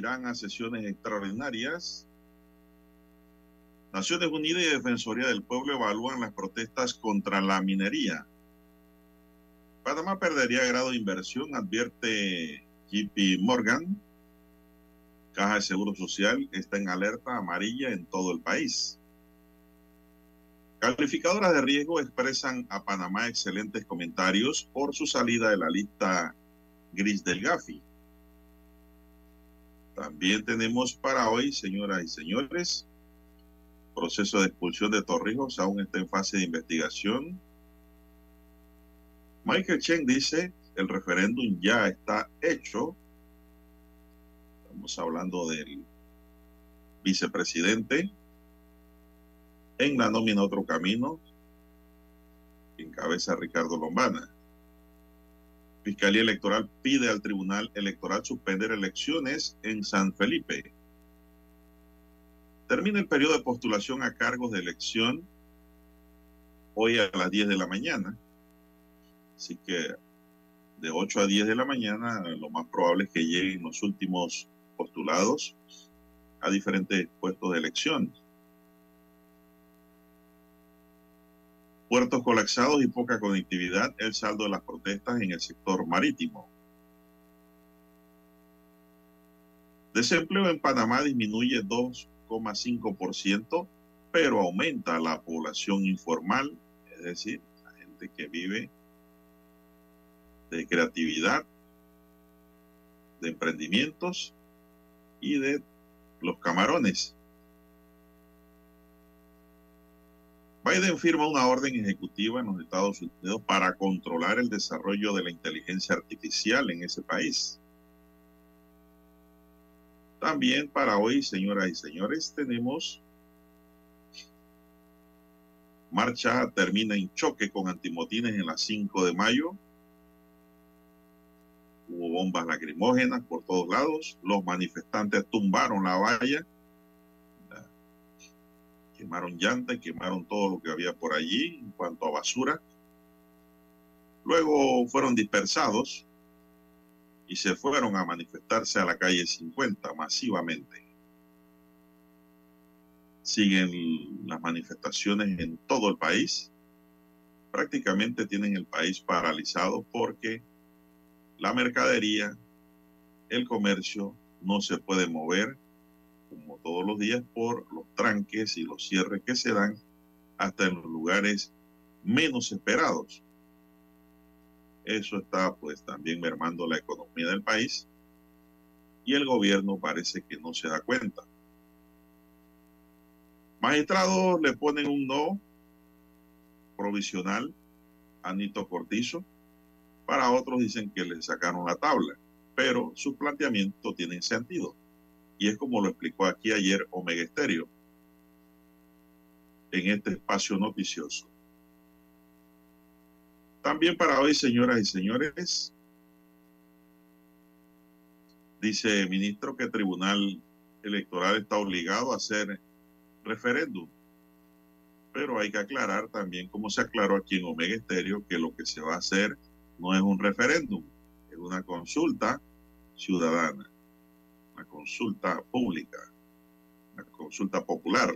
Irán a sesiones extraordinarias. Naciones Unidas y Defensoría del Pueblo evalúan las protestas contra la minería. Panamá perdería grado de inversión, advierte JP Morgan. Caja de Seguro Social está en alerta amarilla en todo el país. Calificadoras de riesgo expresan a Panamá excelentes comentarios por su salida de la lista gris del Gafi. También tenemos para hoy, señoras y señores, proceso de expulsión de Torrijos aún está en fase de investigación. Michael Chen dice, el referéndum ya está hecho. Estamos hablando del vicepresidente. En la nómina Otro Camino, que encabeza Ricardo Lombana. Fiscalía Electoral pide al Tribunal Electoral suspender elecciones en San Felipe. Termina el periodo de postulación a cargos de elección hoy a las 10 de la mañana. Así que de 8 a 10 de la mañana lo más probable es que lleguen los últimos postulados a diferentes puestos de elección. Puertos colapsados y poca conectividad, el saldo de las protestas en el sector marítimo. Desempleo en Panamá disminuye 2,5%, pero aumenta la población informal, es decir, la gente que vive de creatividad, de emprendimientos y de los camarones. Biden firma una orden ejecutiva en los Estados Unidos para controlar el desarrollo de la inteligencia artificial en ese país. También para hoy, señoras y señores, tenemos marcha termina en choque con antimotines en las 5 de mayo. Hubo bombas lacrimógenas por todos lados. Los manifestantes tumbaron la valla quemaron llantas, quemaron todo lo que había por allí en cuanto a basura. Luego fueron dispersados y se fueron a manifestarse a la calle 50 masivamente. Siguen las manifestaciones en todo el país. Prácticamente tienen el país paralizado porque la mercadería, el comercio no se puede mover como todos los días, por los tranques y los cierres que se dan hasta en los lugares menos esperados. Eso está pues también mermando la economía del país y el gobierno parece que no se da cuenta. Magistrados le ponen un no provisional a Nito Cortizo. Para otros dicen que le sacaron la tabla, pero sus planteamientos tienen sentido y es como lo explicó aquí ayer Omega Estéreo en este espacio noticioso. También para hoy, señoras y señores, dice el ministro que el Tribunal Electoral está obligado a hacer referéndum. Pero hay que aclarar también, como se aclaró aquí en Omega Estéreo, que lo que se va a hacer no es un referéndum, es una consulta ciudadana una consulta pública, una consulta popular.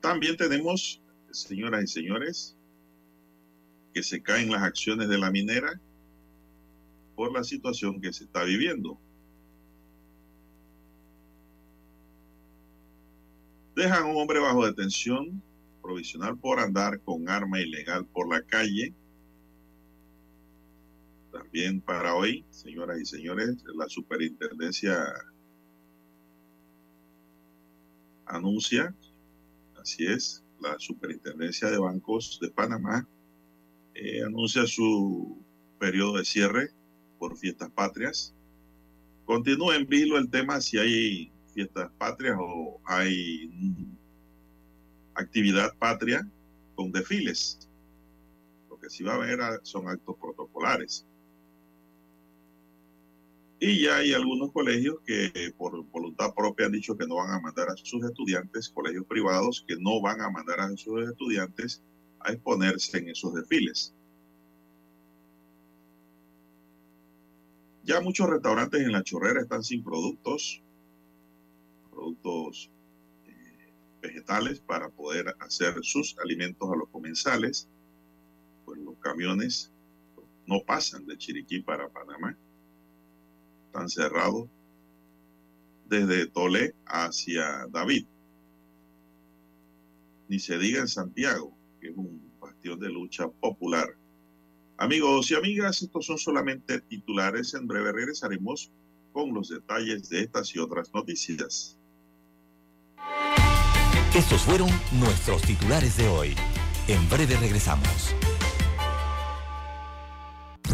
También tenemos, señoras y señores, que se caen las acciones de la minera por la situación que se está viviendo. Dejan a un hombre bajo detención provisional por andar con arma ilegal por la calle. También para hoy, señoras y señores, la superintendencia anuncia, así es, la superintendencia de bancos de Panamá eh, anuncia su periodo de cierre por fiestas patrias. Continúa en vilo el tema si hay fiestas patrias o hay actividad patria con desfiles. Lo que sí va a haber son actos protocolares. Y ya hay algunos colegios que por voluntad propia han dicho que no van a mandar a sus estudiantes, colegios privados que no van a mandar a sus estudiantes a exponerse en esos desfiles. Ya muchos restaurantes en la chorrera están sin productos, productos eh, vegetales para poder hacer sus alimentos a los comensales. Pues los camiones no pasan de Chiriquí para Panamá. Están cerrados desde Tolé hacia David. Ni se diga en Santiago, que es un bastión de lucha popular. Amigos y amigas, estos son solamente titulares. En breve regresaremos con los detalles de estas y otras noticias. Estos fueron nuestros titulares de hoy. En breve regresamos.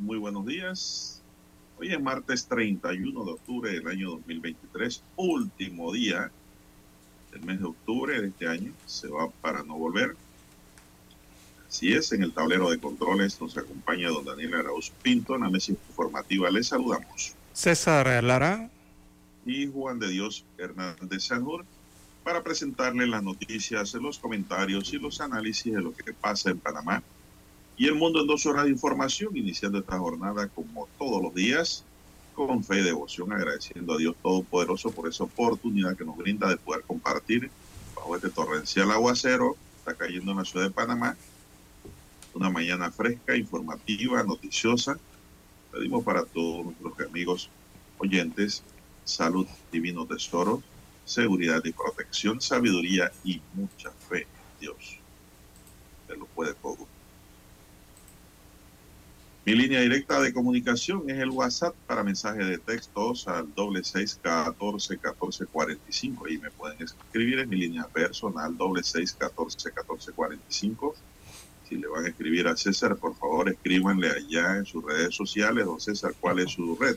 Muy buenos días. Hoy es martes 31 de octubre del año 2023, último día del mes de octubre de este año. Se va para no volver. Así es, en el tablero de controles nos acompaña don Daniel Arauz Pinto, en la mesa informativa. Les saludamos. César Lara. Y Juan de Dios Hernández Sanjur para presentarle las noticias, los comentarios y los análisis de lo que pasa en Panamá y el mundo en dos horas de información, iniciando esta jornada como todos los días, con fe y devoción, agradeciendo a Dios Todopoderoso por esa oportunidad que nos brinda de poder compartir bajo este torrencial aguacero, está cayendo en la ciudad de Panamá, una mañana fresca, informativa, noticiosa. Pedimos para todos nuestros amigos oyentes salud, divino tesoro, seguridad y protección, sabiduría y mucha fe en Dios. Se lo puede todo. Mi línea directa de comunicación es el WhatsApp para mensajes de textos al doble seis catorce catorce cuarenta y cinco. Ahí me pueden escribir en mi línea personal doble seis catorce catorce cuarenta y cinco. Si le van a escribir a César, por favor escríbanle allá en sus redes sociales. Don César, ¿cuál es su red?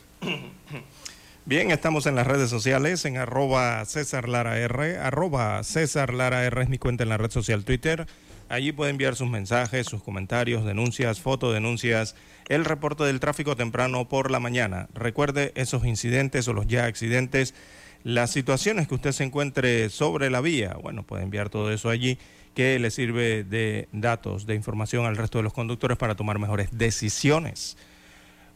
Bien, estamos en las redes sociales, en arroba César Lara R, arroba César Lara R es mi cuenta en la red social Twitter, Allí puede enviar sus mensajes, sus comentarios, denuncias, fotodenuncias, el reporte del tráfico temprano por la mañana. Recuerde esos incidentes o los ya accidentes, las situaciones que usted se encuentre sobre la vía. Bueno, puede enviar todo eso allí que le sirve de datos, de información al resto de los conductores para tomar mejores decisiones.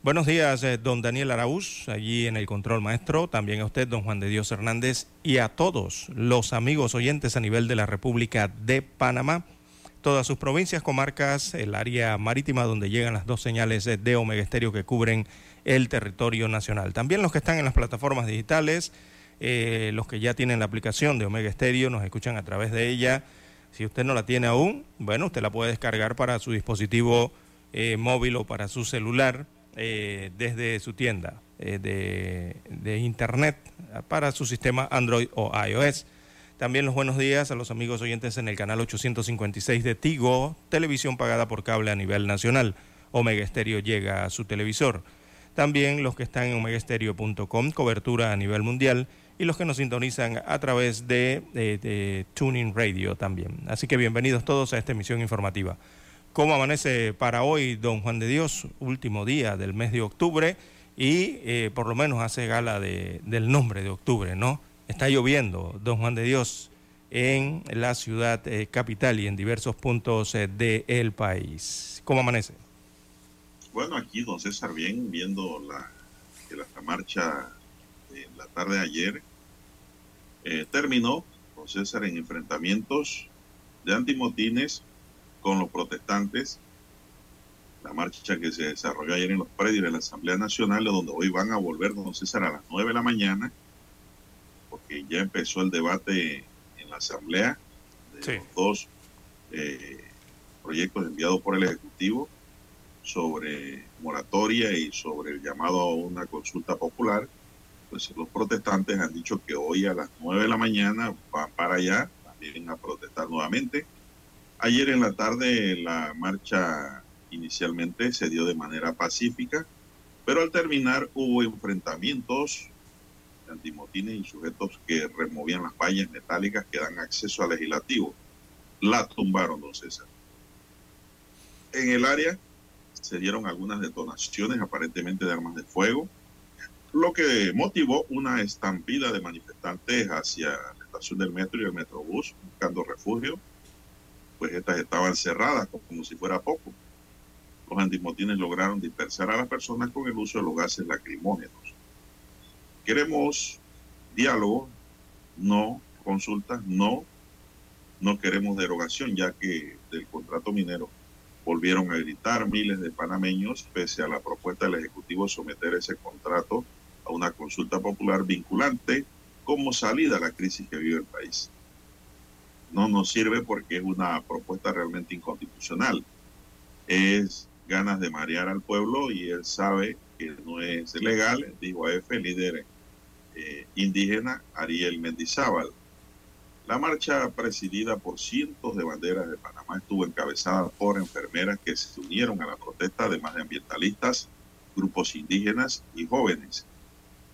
Buenos días, eh, don Daniel Araúz, allí en el control maestro, también a usted, don Juan de Dios Hernández, y a todos los amigos oyentes a nivel de la República de Panamá, todas sus provincias, comarcas, el área marítima donde llegan las dos señales eh, de Omega Estéreo que cubren el territorio nacional. También los que están en las plataformas digitales, eh, los que ya tienen la aplicación de Omega Estéreo, nos escuchan a través de ella. Si usted no la tiene aún, bueno, usted la puede descargar para su dispositivo móvil o para su celular eh, desde su tienda eh, de, Internet para su sistema Android o iOS. También los buenos días a los amigos oyentes en el canal 856 de Tigo, televisión pagada por cable a nivel nacional. Omega Stereo llega a su televisor. También los que están en omegastereo.com, cobertura a nivel mundial, y los que nos sintonizan a través de, de Tuning Radio también. Así que bienvenidos todos a esta emisión informativa. ¿Cómo amanece para hoy, don Juan de Dios? Último día del mes de octubre y eh, por lo menos hace gala del nombre de octubre, ¿no? Está lloviendo, don Juan de Dios, en la ciudad eh, capital y en diversos puntos eh, del país. ¿Cómo amanece? Bueno, aquí, don César, bien, viendo la, que la marcha en la tarde de ayer terminó, don César, en enfrentamientos de antimotines con los protestantes. La marcha que se desarrolló ayer en los predios de la Asamblea Nacional, donde hoy van a volver, don César, a las 9 de la mañana, porque ya empezó el debate en la Asamblea de los dos eh, proyectos enviados por el Ejecutivo sobre moratoria y sobre el llamado a una consulta popular. Pues los protestantes han dicho que hoy a las 9 de la mañana van para allá, también a protestar nuevamente Ayer en la tarde la marcha inicialmente se dio de manera pacífica, pero al terminar hubo enfrentamientos antimotines y sujetos que removían las vallas metálicas que dan acceso al legislativo. La tumbaron, don César. En el área se dieron algunas detonaciones aparentemente de armas de fuego, lo que motivó una estampida de manifestantes hacia la estación del metro y el metrobús buscando refugio pues estas estaban cerradas como si fuera poco. Los antimotines lograron dispersar a las personas con el uso de los gases lacrimógenos. Queremos diálogo, no consultas, no, no queremos derogación, ya que del contrato minero volvieron a gritar miles de panameños, pese a la propuesta del Ejecutivo someter ese contrato a una consulta popular vinculante como salida a la crisis que vive el país no nos sirve porque es una propuesta realmente inconstitucional. Es ganas de marear al pueblo y él sabe que no es legal, dijo AF, líder eh, indígena Ariel Mendizábal. La marcha presidida por cientos de banderas de Panamá estuvo encabezada por enfermeras que se unieron a la protesta, además de ambientalistas, grupos indígenas y jóvenes.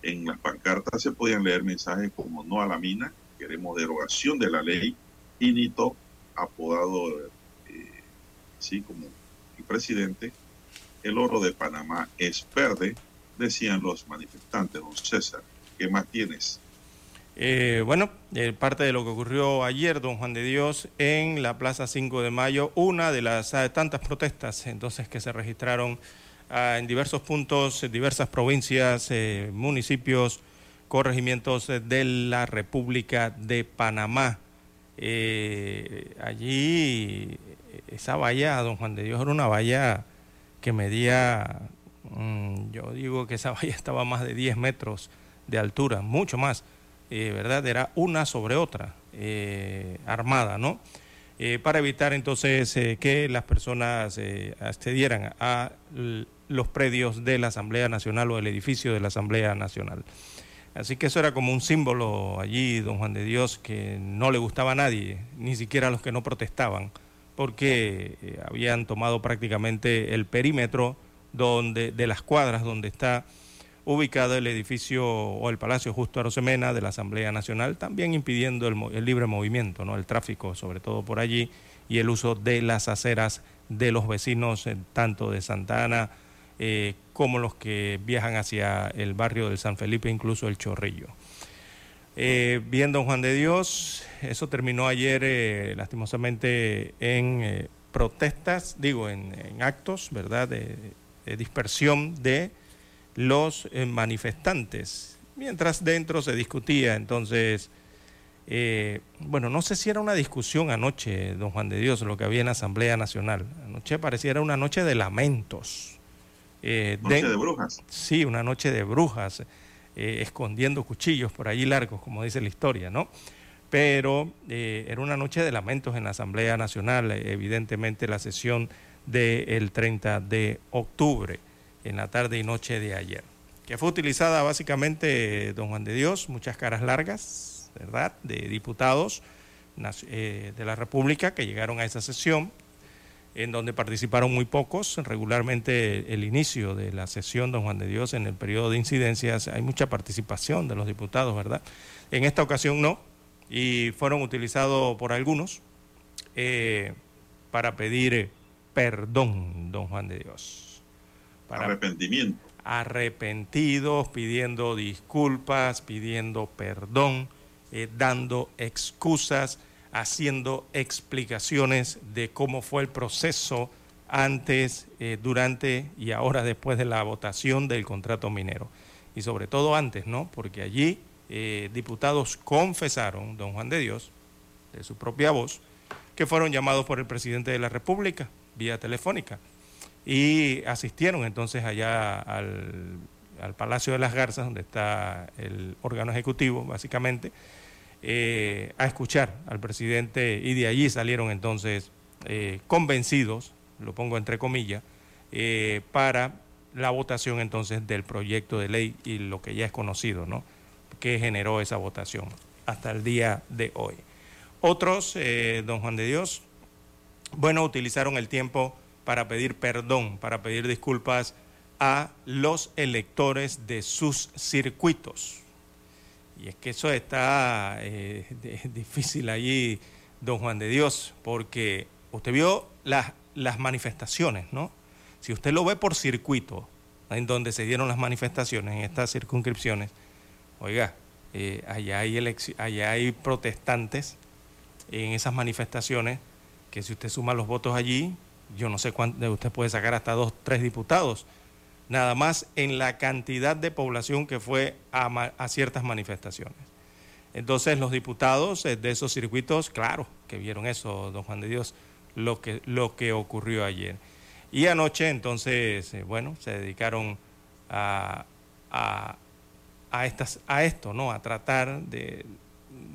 En las pancartas se podían leer mensajes como no a la mina, queremos derogación de la ley, Inito, apodado eh, así como el presidente, el oro de Panamá es verde, decían los manifestantes, don César. ¿Qué más tienes? Eh, bueno, eh, parte de lo que ocurrió ayer, don Juan de Dios, en la Plaza 5 de Mayo, una de las tantas protestas entonces que se registraron ah, en diversos puntos, en diversas provincias, municipios, corregimientos de la República de Panamá. Eh, allí esa valla, don Juan de Dios, era una valla que medía, mm, yo digo que esa valla estaba más de 10 metros de altura, mucho más, eh, ¿verdad? Era una sobre otra, eh, armada, ¿no? para evitar entonces que las personas accedieran a los predios de la Asamblea Nacional o el edificio de la Asamblea Nacional. Así que eso era como un símbolo allí, don Juan de Dios, que no le gustaba a nadie, ni siquiera a los que no protestaban, porque eh, habían tomado prácticamente el perímetro donde, de las cuadras donde está ubicado el edificio o el Palacio Justo Arosemena de la Asamblea Nacional, también impidiendo el, libre movimiento, ¿no? el tráfico, sobre todo por allí, y el uso de las aceras de los vecinos, eh, tanto de Santa Ana eh, como los que viajan hacia el barrio de San Felipe, incluso el Chorrillo. Eh, bien, don Juan de Dios, eso terminó ayer eh, lastimosamente en protestas, digo, en, actos, ¿verdad?, de dispersión de los eh, manifestantes, mientras dentro se discutía entonces, eh, bueno, no sé si era una discusión anoche, don Juan de Dios, lo que había en la Asamblea Nacional, anoche pareciera una noche de lamentos. eh, Noche de- de brujas. Sí, una noche de brujas, eh, escondiendo cuchillos por allí largos, como dice la historia, ¿no? Pero era una noche de lamentos en la Asamblea Nacional, evidentemente la sesión del 30 de octubre, en la tarde y noche de ayer, que fue utilizada básicamente, eh, don Juan de Dios, muchas caras largas, ¿verdad?, de diputados eh, de la República que llegaron a esa sesión, en donde participaron muy pocos. Regularmente el inicio de la sesión, don Juan de Dios, en el periodo de incidencias, hay mucha participación de los diputados, ¿verdad? En esta ocasión no, y fueron utilizados por algunos eh, para pedir perdón, don Juan de Dios. Para Arrepentimiento. arrepentidos, pidiendo disculpas, pidiendo perdón, eh, dando excusas, haciendo explicaciones de cómo fue el proceso antes, eh, durante y ahora después de la votación del contrato minero. Y sobre todo antes, ¿no? Porque allí eh, diputados confesaron, don Juan de Dios, de su propia voz, que fueron llamados por el presidente de la República vía telefónica y asistieron entonces allá al, al Palacio de las Garzas, donde está el órgano ejecutivo, básicamente, eh, a escuchar al presidente y de allí salieron entonces eh, convencidos, lo pongo entre comillas, eh, para la votación entonces del proyecto de ley y lo que ya es conocido, ¿no? Que generó esa votación hasta el día de hoy. Otros, don Juan de Dios, bueno, utilizaron el tiempo para pedir perdón, para pedir disculpas a los electores de sus circuitos. Y es que eso está eh, difícil allí, don Juan de Dios, porque usted vio las, las manifestaciones, ¿no? Si usted lo ve por circuito, en donde se dieron las manifestaciones, en estas circunscripciones, oiga, eh, allá, hay allá hay protestantes en esas manifestaciones que si usted suma los votos allí, yo no sé cuánto, usted puede sacar hasta dos, tres diputados, nada más en la cantidad de población que fue a, ciertas manifestaciones. Entonces los diputados eh, de esos circuitos, claro, que vieron eso, don Juan de Dios, lo que, lo que ocurrió ayer. Y anoche entonces, eh, bueno, se dedicaron a, a, a, estas, a esto, ¿no? A tratar de,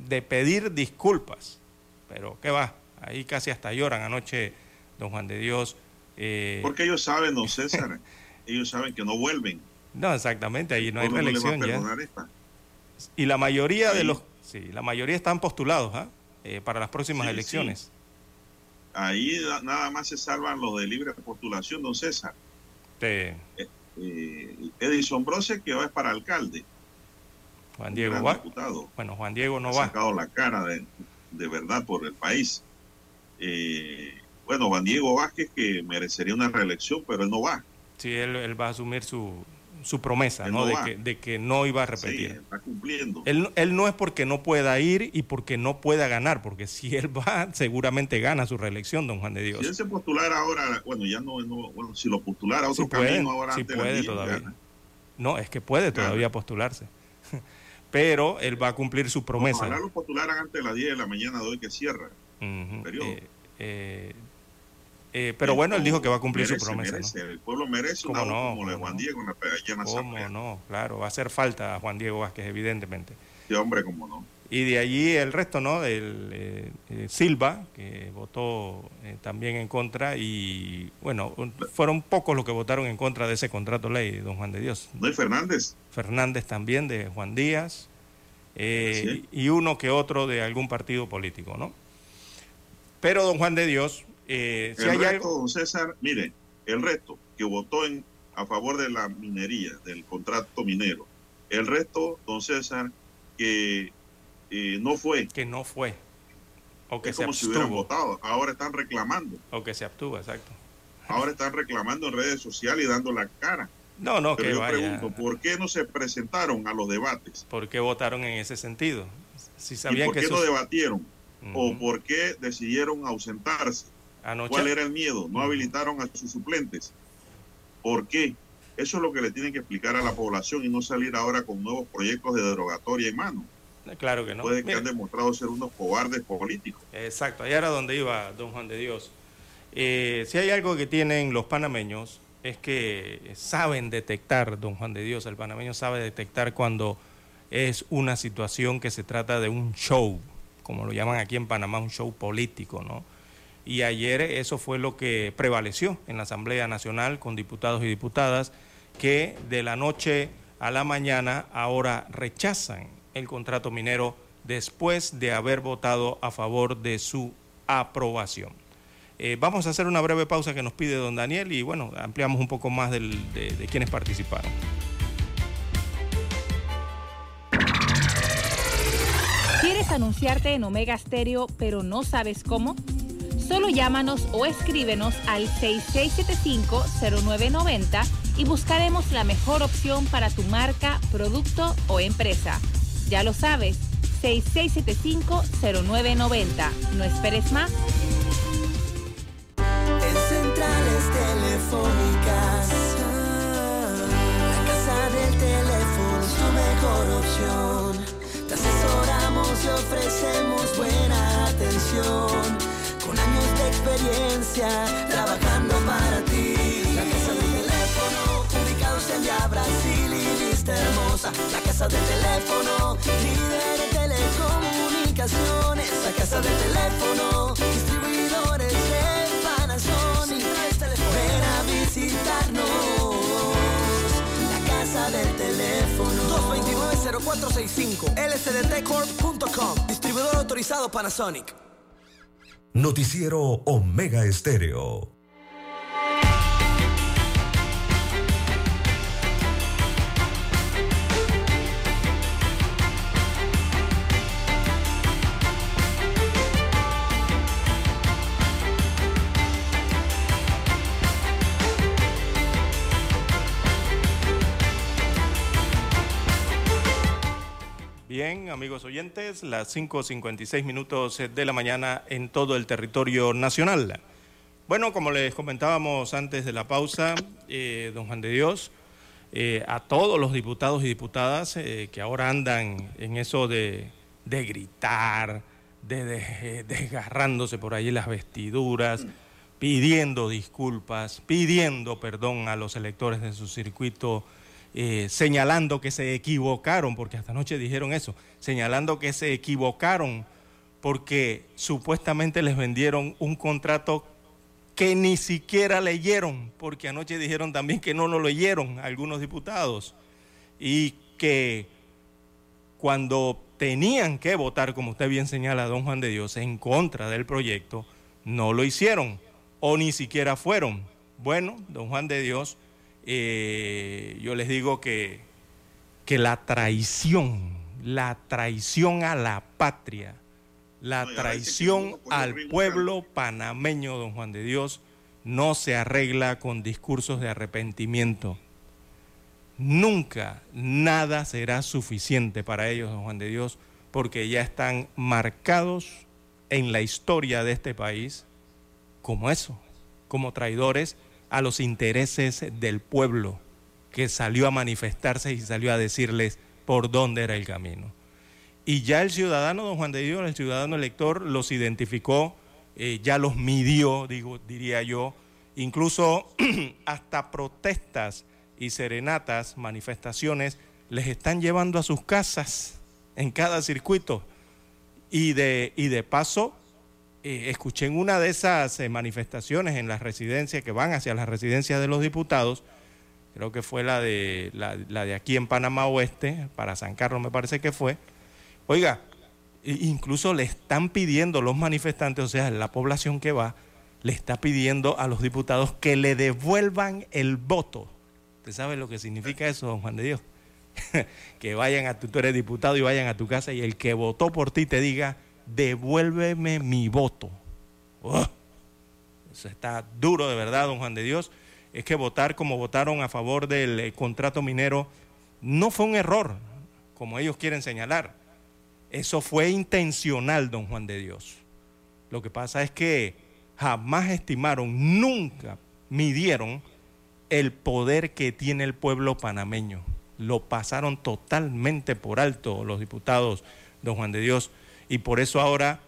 de pedir disculpas. Pero ¿qué va? Ahí casi hasta lloran anoche, don Juan de Dios. eh, Porque ellos saben, don César, ellos saben que no vuelven. no, exactamente, ahí no hay ¿Cómo les va a reelección ya. esta? Y la mayoría de los, sí, la mayoría están postulados ¿ah? Eh, para las próximas Sí, elecciones. Ahí na- nada más se salvan los de libre postulación, don César. Sí, Eh, Edison Brose, que va es para alcalde. Juan Diego va. diputado. Bueno, Juan Diego no ha va. sacado la cara de, de verdad por el país. Eh, bueno, Juan Diego Vázquez, que merecería una reelección, pero él no va. Sí, él, él va a asumir su, su promesa, ¿no? no de, va. que, de que no iba a Sí, repetir. está cumpliendo. Él, él no es porque no pueda ir y porque no pueda ganar, porque si él va, seguramente gana su reelección, don Juan de Dios. Si él se postulara ahora, bueno, ya no, no- bueno, si lo postulara a otro Sí puede, camino ahora sí ante la puede todavía. gana. No, es que puede Gana. todavía postularse. Pero él va a cumplir su promesa. Ojalá lo postularan antes de las 10 de la mañana de hoy que cierra. Periodo. eh, eh, eh, pero bueno, él dijo que va a cumplir Merece, su promesa. ¿no? El pueblo merece una ¿Cómo no? como la de ¿Cómo Juan? Diego en la, en ¿Cómo asamblea. no? Claro, va a hacer falta a Juan Diego Vázquez, evidentemente. Sí, hombre, como no. Y de allí el resto, ¿no? El, eh, eh, Silva, que votó eh, también en contra, y bueno, un- fueron pocos los que votaron en contra de ese contrato ley, don Juan de Dios. No hay Fernández. Fernández también, de Juan Díaz, y uno que otro de algún partido político, ¿no? Pero don Juan de Dios, eh, si el hay resto, algo... don César, mire, el resto que votó en, a favor de la minería, del contrato minero, el resto, don César, que eh, no fue, que no fue. O que es se como si hubieran abstuvo. votado. Ahora están reclamando. O que se abstuvo, exacto. Ahora están reclamando en redes sociales y dando la cara. No, no, Pero que yo vaya. pregunto, ¿por qué no se presentaron a los debates? ¿Por qué votaron en ese sentido? Si ¿Y sabían por que qué no debatieron? ¿O por qué decidieron ausentarse? Anoche ¿Cuál era el miedo? ¿No habilitaron a sus suplentes? ¿Por qué? Eso es lo que le tienen que explicar a la población y no salir ahora con nuevos proyectos de derogatoria en mano. claro que no. Puede que han demostrado ser unos cobardes políticos. Exacto, allá era donde iba don Juan de Dios. Eh, si hay algo que tienen los panameños es que saben detectar, don Juan de Dios, el panameño sabe detectar cuando es una situación que se trata de un show, como lo llaman aquí en Panamá, un show político, ¿no? Y ayer eso fue lo que prevaleció en la Asamblea Nacional con diputados y diputadas que de la noche a la mañana ahora rechazan el contrato minero después de haber votado a favor de su aprobación. Eh, vamos a hacer una breve pausa que nos pide don Daniel y bueno, ampliamos un poco más de, de quienes participaron. ¿Quieres anunciarte en Omega Stereo pero no sabes cómo? Solo llámanos o escríbenos al 6675-0990 y buscaremos la mejor opción para tu marca, producto o empresa. Ya lo sabes, 6675-0990. No esperes más. 229-0465. lsdtcorp.com. Distribuidor autorizado Panasonic. Noticiero Omega Estéreo. Amigos oyentes, las 5.56 minutos de la mañana en todo el territorio nacional. Bueno, como les comentábamos antes de la pausa, eh, don Juan de Dios, eh, a todos los diputados y diputadas eh, que ahora andan en eso de, gritar, de, de- desgarrándose por ahí las vestiduras, pidiendo disculpas, pidiendo perdón a los electores de su circuito, eh, señalando que se equivocaron, porque hasta anoche dijeron eso, señalando que se equivocaron porque supuestamente les vendieron un contrato que ni siquiera leyeron, porque anoche dijeron también que no lo leyeron algunos diputados y que cuando tenían que votar, como usted bien señala, don Juan de Dios, en contra del proyecto, no lo hicieron o ni siquiera fueron. Bueno, don Juan de Dios, eh, yo les digo que, que la traición, la traición a la patria, la traición al pueblo panameño, don Juan de Dios, no se arregla con discursos de arrepentimiento. Nunca nada será suficiente para ellos, don Juan de Dios, porque ya están marcados en la historia de este país como eso, como traidores a los intereses del pueblo que salió a manifestarse y salió a decirles por dónde era el camino. Y ya el ciudadano, don Juan de Dios, el ciudadano elector, los identificó, eh, ya los midió, digo, diría yo, incluso hasta protestas y serenatas, manifestaciones, les están llevando a sus casas en cada circuito. Y de, y de paso, eh, escuché en una de esas eh, manifestaciones en las residencias que van hacia las residencias de los diputados, creo que fue la de, la, la de aquí en Panamá Oeste, para San Carlos me parece que fue, oiga, incluso le están pidiendo los manifestantes, o sea, la población que va, le está pidiendo a los diputados que le devuelvan el voto. ¿Usted sabe lo que significa eso, don Juan de Dios? que vayan a tu, tú eres diputado y vayan a tu casa y el que votó por ti te diga, devuélveme mi voto. ¡Oh! Eso está duro de verdad, don Juan de Dios. Es que votar como votaron a favor del eh, contrato minero no fue un error, como ellos quieren señalar. Eso fue intencional, don Juan de Dios. Lo que pasa es que jamás estimaron, nunca midieron el poder que tiene el pueblo panameño. Lo pasaron totalmente por alto los diputados, don Juan de Dios, y por eso ahora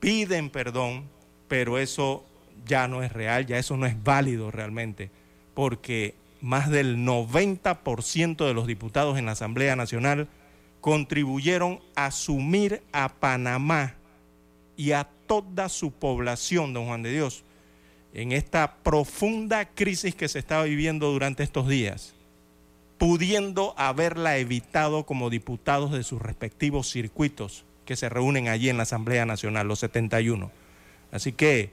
piden perdón, pero eso ya no es real, ya eso no es válido realmente, porque más del 90% de los diputados en la Asamblea Nacional contribuyeron a sumir a Panamá y a toda su población, don Juan de Dios, en esta profunda crisis que se estaba viviendo durante estos días, pudiendo haberla evitado como diputados de sus respectivos circuitos que se reúnen allí en la Asamblea Nacional, los 71. Así que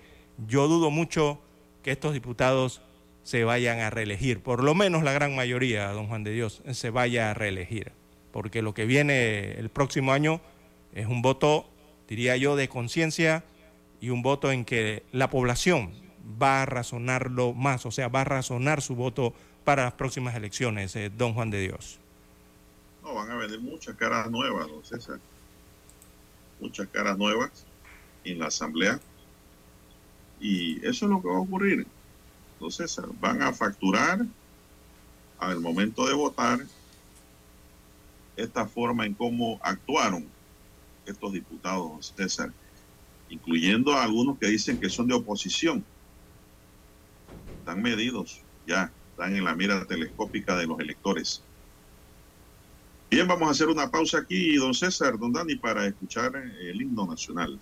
yo dudo mucho que estos diputados se vayan a reelegir, por lo menos la gran mayoría, don Juan de Dios, se vaya a reelegir, porque lo que viene el próximo año es un voto, diría yo, de conciencia y un voto en que la población va a razonarlo más, o sea, va a razonar su voto para las próximas elecciones, eh, don Juan de Dios. No, van a venir muchas caras nuevas, don César. Muchas caras nuevas en la Asamblea. Y eso es lo que va a ocurrir. César, van a facturar al momento de votar esta forma en cómo actuaron estos diputados, César, incluyendo a algunos que dicen que son de oposición están medidos ya, están en la mira telescópica de los electores. Bien, vamos a hacer una pausa aquí, don César, don Dani, para escuchar el himno nacional.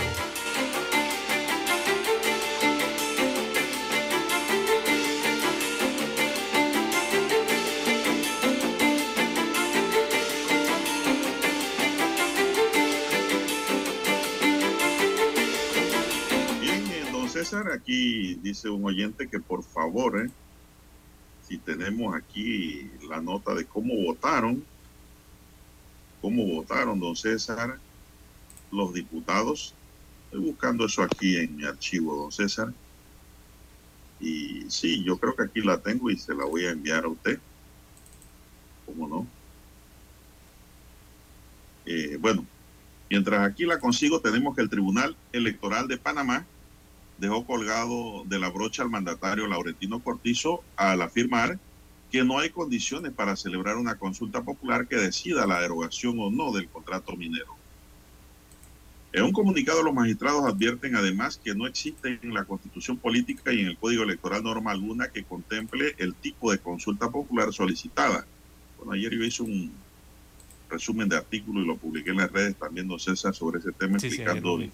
Dice un oyente que por favor, eh, si tenemos aquí la nota de cómo votaron, cómo votaron, don César, los diputados. Estoy buscando eso aquí en mi archivo, don César. Y sí, yo creo que aquí la tengo y se la voy a enviar a usted. ¿Cómo no? Eh, bueno, mientras aquí la consigo, tenemos que el Tribunal Electoral de Panamá dejó colgado de la brocha al mandatario Laurentino Cortizo al afirmar que no hay condiciones para celebrar una consulta popular que decida la derogación o no del contrato minero. En un comunicado, los magistrados advierten además que no existe en la Constitución Política y en el Código Electoral norma alguna que contemple el tipo de consulta popular solicitada. Bueno, ayer yo hice un resumen de artículo y lo publiqué en las redes también, don César, sobre ese tema, Sí, explicando, eh,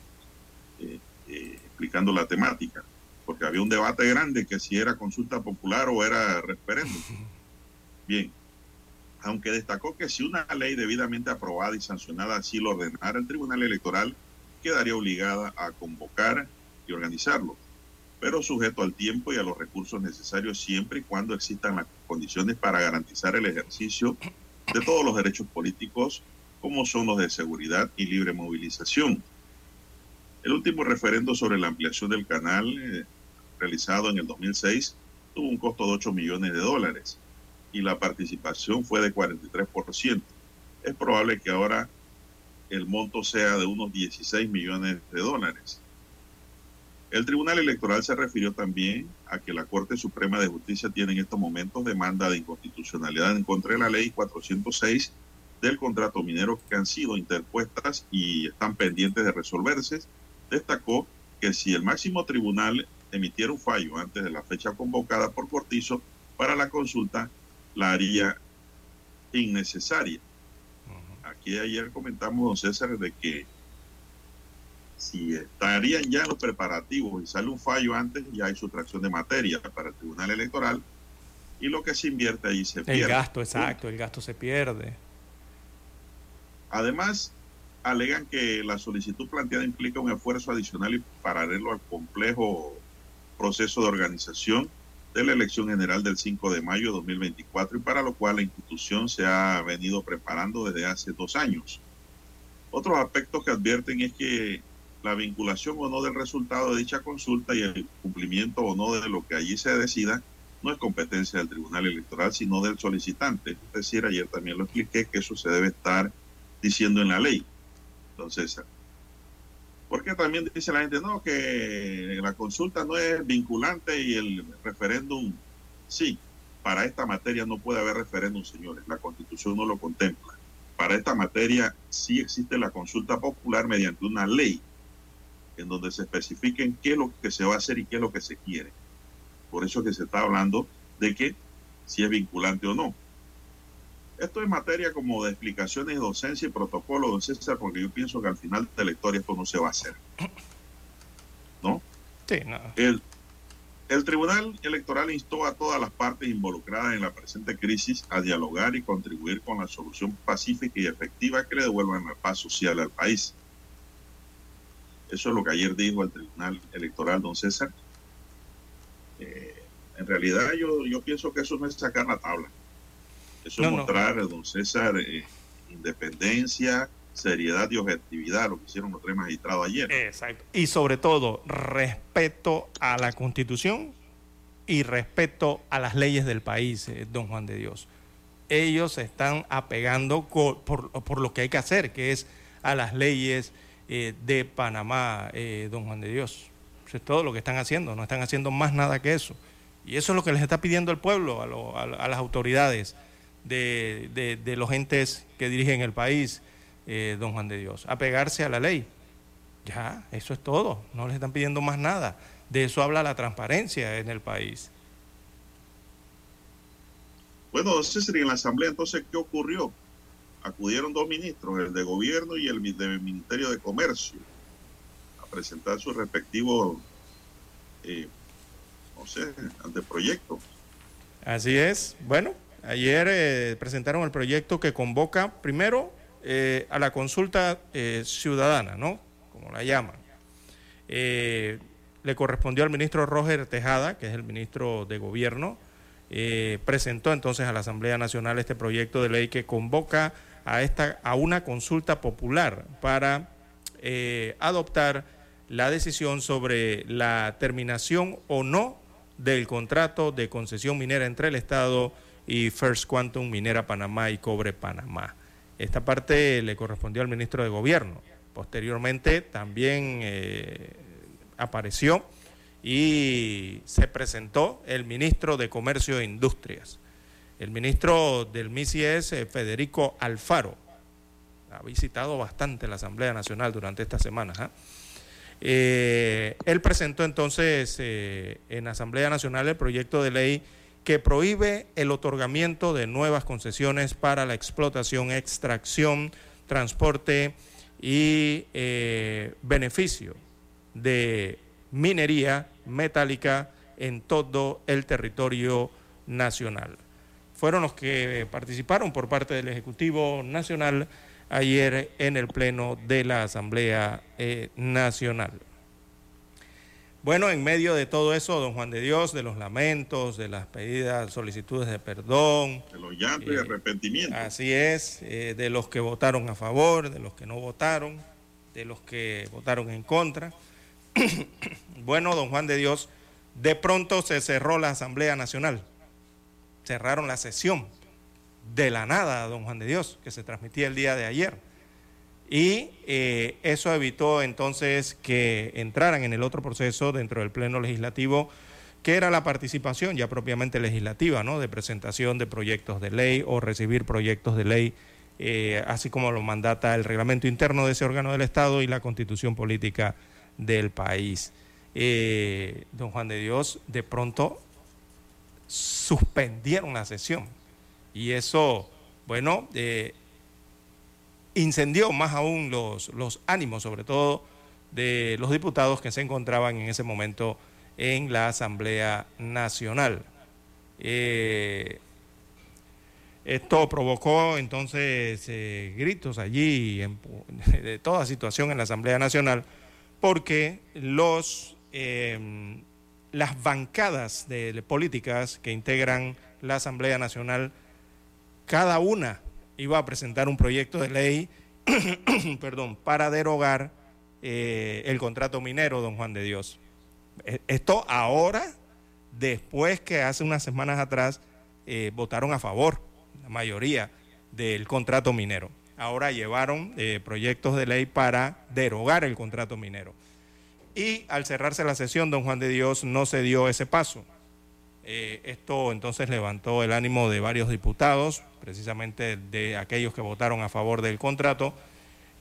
eh, explicando la temática, porque había un debate grande que si era consulta popular o era referéndum. Bien, aunque destacó que si una ley debidamente aprobada y sancionada así lo ordenara el Tribunal Electoral, quedaría obligada a convocar y organizarlo, pero sujeto al tiempo y a los recursos necesarios siempre y cuando existan las condiciones para garantizar el ejercicio de todos los derechos políticos, como son los de seguridad y libre movilización. El último referendo sobre la ampliación del canal, eh, realizado en el 2006, tuvo un costo de 8 millones de dólares y la participación fue de 43%. Es probable que ahora el monto sea de unos 16 millones de dólares. El Tribunal Electoral se refirió también a que la Corte Suprema de Justicia tiene en estos momentos demanda de inconstitucionalidad en contra de la ley 406 del contrato minero que han sido interpuestas y están pendientes de resolverse. Destacó que si el máximo tribunal emitiera un fallo antes de la fecha convocada por Cortizo para la consulta, la haría innecesaria. Aquí ayer comentamos, don César, de que si estarían ya los preparativos y sale un fallo antes, ya hay sustracción de materia para el Tribunal Electoral y lo que se invierte ahí se pierde. El gasto, exacto, el gasto se pierde. Además, alegan que la solicitud planteada implica un esfuerzo adicional y paralelo al complejo proceso de organización de la elección general del 5 de mayo de 2024 y para lo cual la institución se ha venido preparando desde hace dos años. Otros aspectos que advierten es que la vinculación o no del resultado de dicha consulta y el cumplimiento o no de lo que allí se decida no es competencia del Tribunal Electoral, sino del solicitante. Es decir, ayer también lo expliqué que eso se debe estar diciendo en la ley. Entonces, porque también dice la gente, no, que la consulta no es vinculante y el referéndum, sí, para esta materia no puede haber referéndum, señores, la constitución no lo contempla. Para esta materia sí existe la consulta popular mediante una ley en donde se especifiquen qué es lo que se va a hacer y qué es lo que se quiere. Por eso que se está hablando de que si es vinculante o no. Esto es materia como de explicaciones docencia y protocolo, don César, porque yo pienso que al final de la historia esto no se va a hacer. ¿No? Sí, no. El, el Tribunal Electoral instó a todas las partes involucradas en la presente crisis a dialogar y contribuir con la solución pacífica y efectiva que le devuelvan la paz social al país. Eso es lo que ayer dijo el Tribunal Electoral, don César. Eh, en realidad yo, yo pienso que eso no es sacar la tabla. Eso No, es no. mostrar, don César, eh, independencia, seriedad y objetividad, lo que hicieron los tres magistrados ayer. Exacto. Y sobre todo, respeto a la constitución y respeto a las leyes del país, eh, don Juan de Dios. Ellos se están apegando por, por lo que hay que hacer, que es a las leyes eh, de Panamá, don Juan de Dios. Eso es todo lo que están haciendo, no están haciendo más nada que eso. Y eso es lo que les está pidiendo el pueblo a, las autoridades de, los entes que dirigen el país, eh, don Juan de Dios, apegarse a la ley. Ya, eso es todo, no les están pidiendo más nada. De eso habla la transparencia en el país. Bueno, César, en la Asamblea entonces, ¿qué ocurrió? Acudieron dos ministros, el de Gobierno y el del Ministerio de Comercio, a presentar sus respectivos eh, no sé, anteproyecto. Así es. Bueno, ayer eh, presentaron el proyecto que convoca primero eh, a la consulta eh, ciudadana, ¿no? Como la llaman. le correspondió al ministro Roger Tejada, que es el ministro de Gobierno, presentó entonces a la Asamblea Nacional este proyecto de ley que convoca a, esta, a una consulta popular para adoptar la decisión sobre la terminación o no del contrato de concesión minera entre el Estado y First Quantum Minera Panamá y Cobre Panamá. Esta parte le correspondió al ministro de Gobierno. Posteriormente también eh, apareció y se presentó el ministro de Comercio e Industrias. El ministro del MISI es eh, Federico Alfaro. Ha visitado bastante la Asamblea Nacional durante esta semana. ¿ah? Eh, él presentó entonces eh, en Asamblea Nacional el proyecto de ley que prohíbe el otorgamiento de nuevas concesiones para la explotación, extracción, transporte y eh, beneficio de minería metálica en todo el territorio nacional. Fueron los que participaron por parte del Ejecutivo Nacional ayer en el Pleno de la Asamblea eh, Nacional. Bueno, en medio de todo eso, don Juan de Dios, de los lamentos, de las pedidas, solicitudes de perdón. De los llantos y eh, arrepentimientos. Así es, eh, de los que votaron a favor, de los que no votaron, de los que votaron en contra. bueno, don Juan de Dios, de pronto se cerró la Asamblea Nacional. Cerraron la sesión de la nada, don Juan de Dios, que se transmitía el día de ayer. Y eh, eso evitó entonces que entraran en el otro proceso dentro del Pleno Legislativo, que era la participación ya propiamente legislativa, ¿no? De presentación de proyectos de ley o recibir proyectos de ley, eh, así como lo mandata el reglamento interno de ese órgano del Estado y la constitución política del país. Eh, don Juan de Dios, de pronto suspendieron la sesión y eso, bueno, incendió más aún los, ánimos, sobre todo de los diputados que se encontraban en ese momento en la Asamblea Nacional. Eh, esto provocó entonces eh, gritos allí de toda situación en la Asamblea Nacional porque los, las bancadas de políticas que integran la Asamblea Nacional cada una iba a presentar un proyecto de ley perdón, para derogar eh, el contrato minero, don Juan de Dios. E, esto ahora, después que hace unas semanas atrás eh, votaron a favor, la mayoría, del contrato minero. Ahora llevaron eh, proyectos de ley para derogar el contrato minero. Y al cerrarse la sesión, don Juan de Dios no se dio ese paso. Eh, esto entonces levantó el ánimo de varios diputados, precisamente de aquellos que votaron a favor del contrato,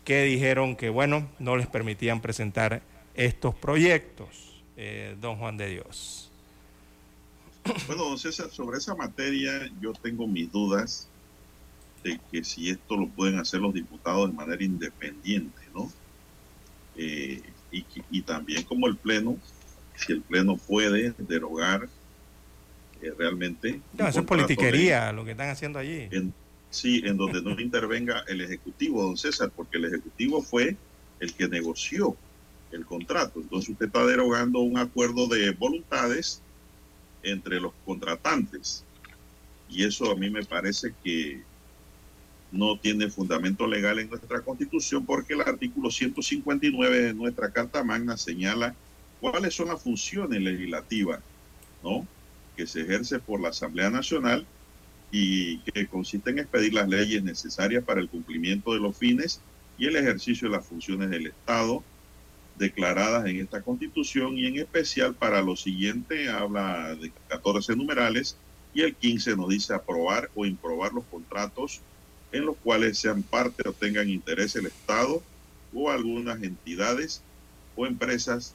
que dijeron que, bueno, no les permitían presentar estos proyectos, eh, don Juan de Dios. Bueno, don César, sobre esa materia yo tengo mis dudas de que si esto lo pueden hacer los diputados de manera independiente, ¿no? Eh, y, y también como el Pleno, si el Pleno puede derogar realmente... No, eso es politiquería lo que están haciendo allí. sí, en donde no intervenga el Ejecutivo, don César, porque el Ejecutivo fue el que negoció el contrato. Entonces usted está derogando un acuerdo de voluntades entre los contratantes. Y eso a mí me parece que no tiene fundamento legal en nuestra constitución porque el artículo 159 de nuestra Carta Magna señala cuáles son las funciones legislativas, ¿no? Que se ejerce por la Asamblea Nacional y que consiste en expedir las leyes necesarias para el cumplimiento de los fines y el ejercicio de las funciones del Estado declaradas en esta constitución y en especial para lo siguiente habla de 14 numerales y el 15 nos dice aprobar o improbar los contratos en los cuales sean parte o tengan interés el Estado o algunas entidades o empresas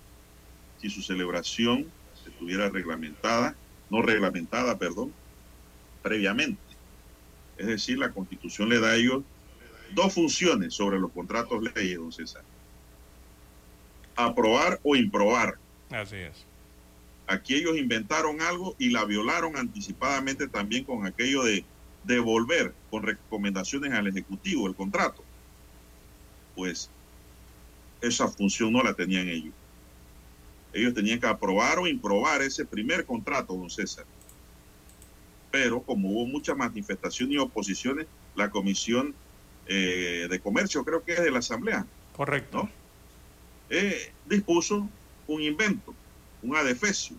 si su celebración estuviera reglamentada, no reglamentada, perdón, previamente. Es decir, la constitución le da a ellos dos funciones sobre los contratos leyes, don César. Aprobar o improbar. Así es. Aquí ellos inventaron algo y la violaron anticipadamente también con aquello de devolver con recomendaciones al Ejecutivo el contrato. Pues esa función no la tenían ellos. Ellos tenían que aprobar o improbar ese primer contrato, don César. Pero como hubo mucha manifestación y oposiciones, la Comisión eh, de Comercio, creo que es de la Asamblea, Correcto. ¿no? Eh, dispuso un invento, un adefesio,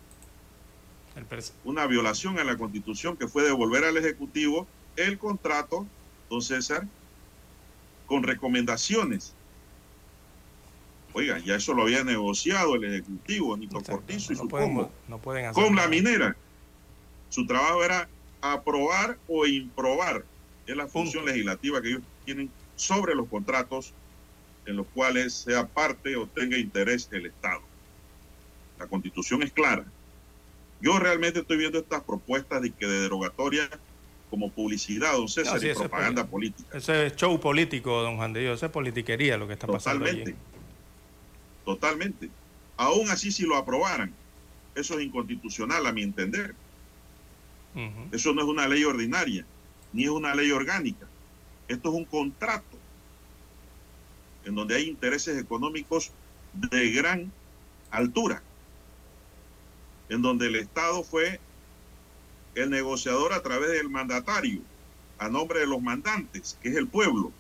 una violación a la Constitución que fue devolver al Ejecutivo el contrato, don César, con recomendaciones. Oiga, ya eso lo había negociado el Ejecutivo, Nito Exacto, Cortizo y no su pueden, combo, no pueden hacer con la minera. Su trabajo era aprobar o improbar. Es la función Punto. legislativa que ellos tienen sobre los contratos en los cuales sea parte o tenga interés el Estado. La constitución es clara. Yo realmente estoy viendo estas propuestas de que de derogatoria como publicidad, don César, No, sí, y es propaganda política. Ese es show político, don Juan de Dios. Es politiquería lo que está pasando Totalmente. allí. Totalmente. Aún así, si lo aprobaran, eso es inconstitucional a mi entender. Eso no es una ley ordinaria, ni es una ley orgánica. Esto es un contrato en donde hay intereses económicos de gran altura, en donde el Estado fue el negociador a través del mandatario, a nombre de los mandantes, que es el pueblo,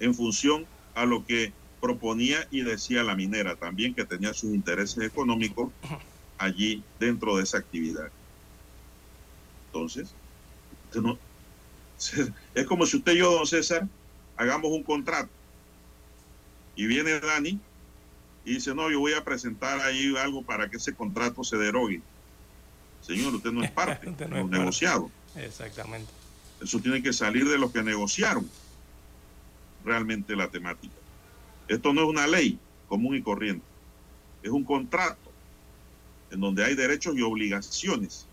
en función a lo que proponía y decía la minera, también que tenía sus intereses económicos allí dentro de esa actividad. Entonces, no- es como si usted y yo, don César, hagamos un contrato. Y viene Dani y dice, no, yo voy a presentar ahí algo para que ese contrato se derogue. Señor, usted no es parte, Usted no es parte. negociado. Exactamente. Eso tiene que salir de los que negociaron realmente la temática. Esto no es una ley común y corriente. Es un contrato en donde hay derechos y obligaciones.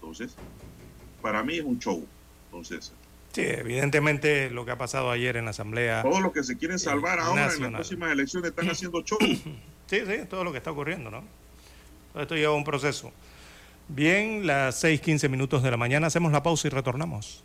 Entonces, para mí es un show. Entonces, Sí, evidentemente lo que ha pasado ayer en la Asamblea. todos los que se quieren salvar ahora en las próximas elecciones están haciendo show. Sí, sí, es todo lo que está ocurriendo, ¿no? Todo esto lleva un proceso. Bien, las 6:15 minutos de la mañana, hacemos la pausa y retornamos.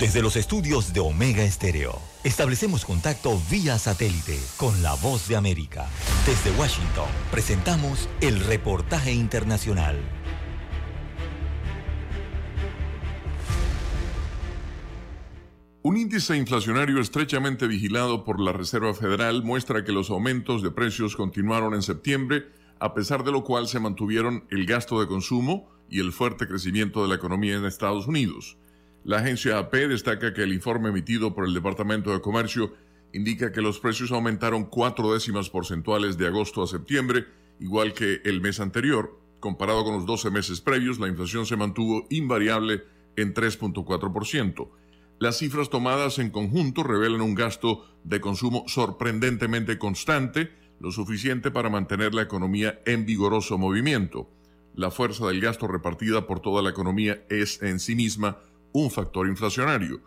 Desde los estudios de Omega Estéreo, establecemos contacto vía satélite con la voz de América. Desde Washington, presentamos el reportaje internacional. Un índice inflacionario estrechamente vigilado por la Reserva Federal muestra que los aumentos de precios continuaron en septiembre, a pesar de lo cual se mantuvieron el gasto de consumo y el fuerte crecimiento de la economía en Estados Unidos. La agencia AP destaca que el informe emitido por el Departamento de Comercio indica que los precios aumentaron cuatro décimas porcentuales de agosto a septiembre, igual que el mes anterior. Comparado con los 12 meses previos, la inflación se mantuvo invariable en 3.4%. Las cifras tomadas en conjunto revelan un gasto de consumo sorprendentemente constante, lo suficiente para mantener la economía en vigoroso movimiento. La fuerza del gasto repartida por toda la economía es en sí misma un factor inflacionario.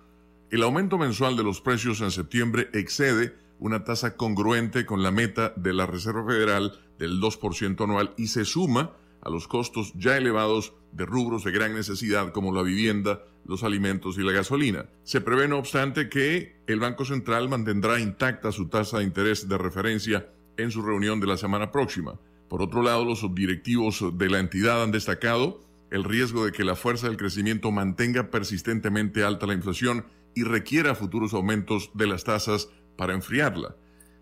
El aumento mensual de los precios en septiembre excede una tasa congruente con la meta de la Reserva Federal del 2% anual y se suma a los costos ya elevados de rubros de gran necesidad como la vivienda, los alimentos y la gasolina. Se prevé, no obstante, que el Banco Central mantendrá intacta su tasa de interés de referencia en su reunión de la semana próxima. Por otro lado, los subdirectivos de la entidad han destacado el riesgo de que la fuerza del crecimiento mantenga persistentemente alta la inflación y requiera futuros aumentos de las tasas para enfriarla.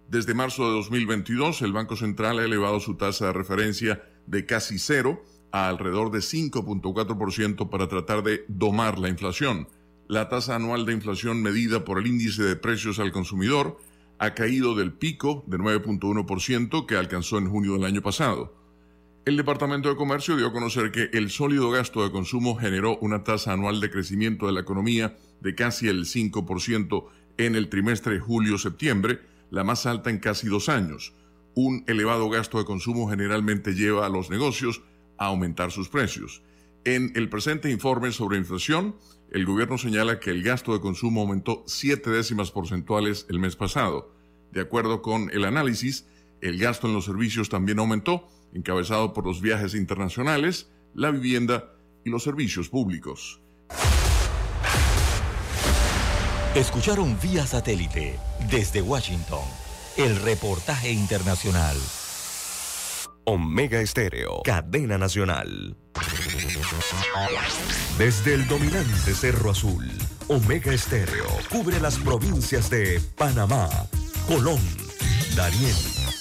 Desde marzo de 2022, el Banco Central ha elevado su tasa de referencia de casi cero a alrededor de 5.4% para tratar de domar la inflación. La tasa anual de inflación medida por el índice de precios al consumidor ha caído del pico de 9.1% que alcanzó en junio del año pasado. El Departamento de Comercio dio a conocer que el sólido gasto de consumo generó una tasa anual de crecimiento de la economía de casi el 5% en el trimestre julio-septiembre, la más alta en casi dos años. Un elevado gasto de consumo generalmente lleva a los negocios a aumentar sus precios. En el presente informe sobre inflación, el gobierno señala que el gasto de consumo aumentó siete décimas porcentuales el mes pasado. De acuerdo con el análisis, el gasto en los servicios también aumentó, encabezado por los viajes internacionales, la vivienda y los servicios públicos. Escucharon vía satélite desde Washington el reportaje internacional. Omega Estéreo, cadena nacional. Desde el dominante Cerro Azul, Omega Estéreo cubre las provincias de Panamá, Colón, Darién,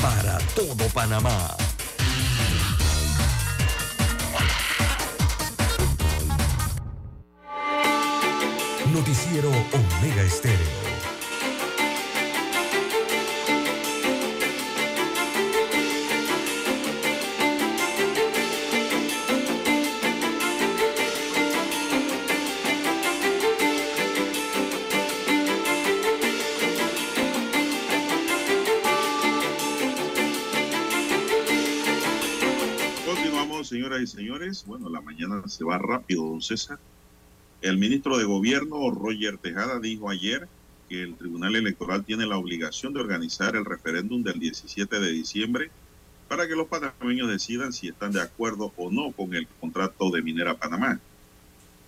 para todo Panamá. Noticiero Omega Estéreo. Bueno, la mañana se va rápido, don César. El ministro de Gobierno, Roger Tejada, dijo ayer que el Tribunal Electoral tiene la obligación de organizar el referéndum del 17 de diciembre para que los panameños decidan si están de acuerdo o no con el contrato de Minera Panamá.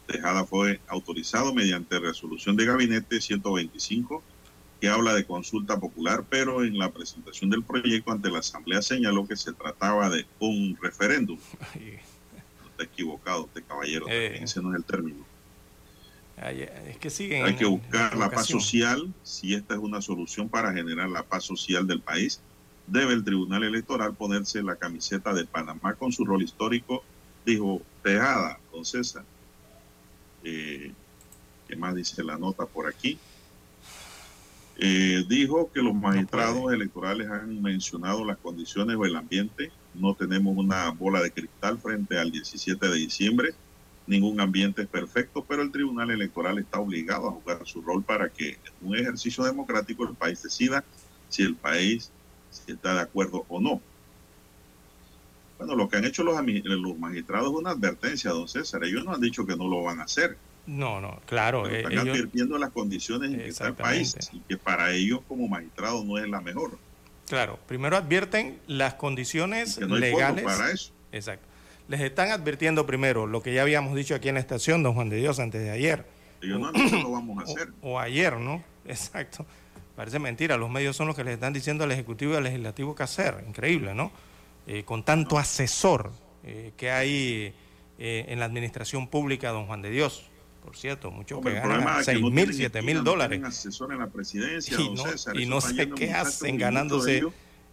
Tejada fue autorizado mediante resolución de gabinete 125 que habla de consulta popular, pero en la presentación del proyecto ante la Asamblea señaló que se trataba de un referéndum. Está equivocado este caballero, Eh. ese no es el término. Ay, Es que siguen. Hay que buscar la paz social. Si esta es una solución para generar la paz social del país, debe el Tribunal Electoral ponerse la camiseta de Panamá con su rol histórico, dijo Tejada, don César. Eh, ¿Qué más dice la nota por aquí? Eh, dijo que los magistrados electorales han mencionado las condiciones o el ambiente. No tenemos una bola de cristal frente al 17 de diciembre ningún ambiente es perfecto, pero el Tribunal Electoral está obligado a jugar su rol para que en un ejercicio democrático el país decida si el país si está de acuerdo o no. Bueno, lo que han hecho los, los magistrados es una advertencia, don César. Ellos no han dicho que no lo van a hacer. No, no, claro. pero eh, están ellos- advirtiendo las condiciones en que está el país y que para ellos como magistrados no es la mejor. Claro, primero advierten las condiciones Que no hay fondos legales. para eso. Exacto. Les están advirtiendo primero lo que ya habíamos dicho aquí en la estación, don Juan de Dios, antes de ayer. Ellos no lo vamos a hacer. O ayer, ¿no? Exacto. Parece mentira. Los medios son los que les están diciendo al Ejecutivo y al Legislativo qué hacer. Increíble, ¿no? Eh, con tanto asesor eh, que hay eh, en la administración pública, don Juan de Dios. Por cierto, muchos Hombre, que ganan es que 6 no mil, tienen 7 equipo, mil dólares. tienen asesor en la presidencia, Y no, César. y no sé qué hacen ganándose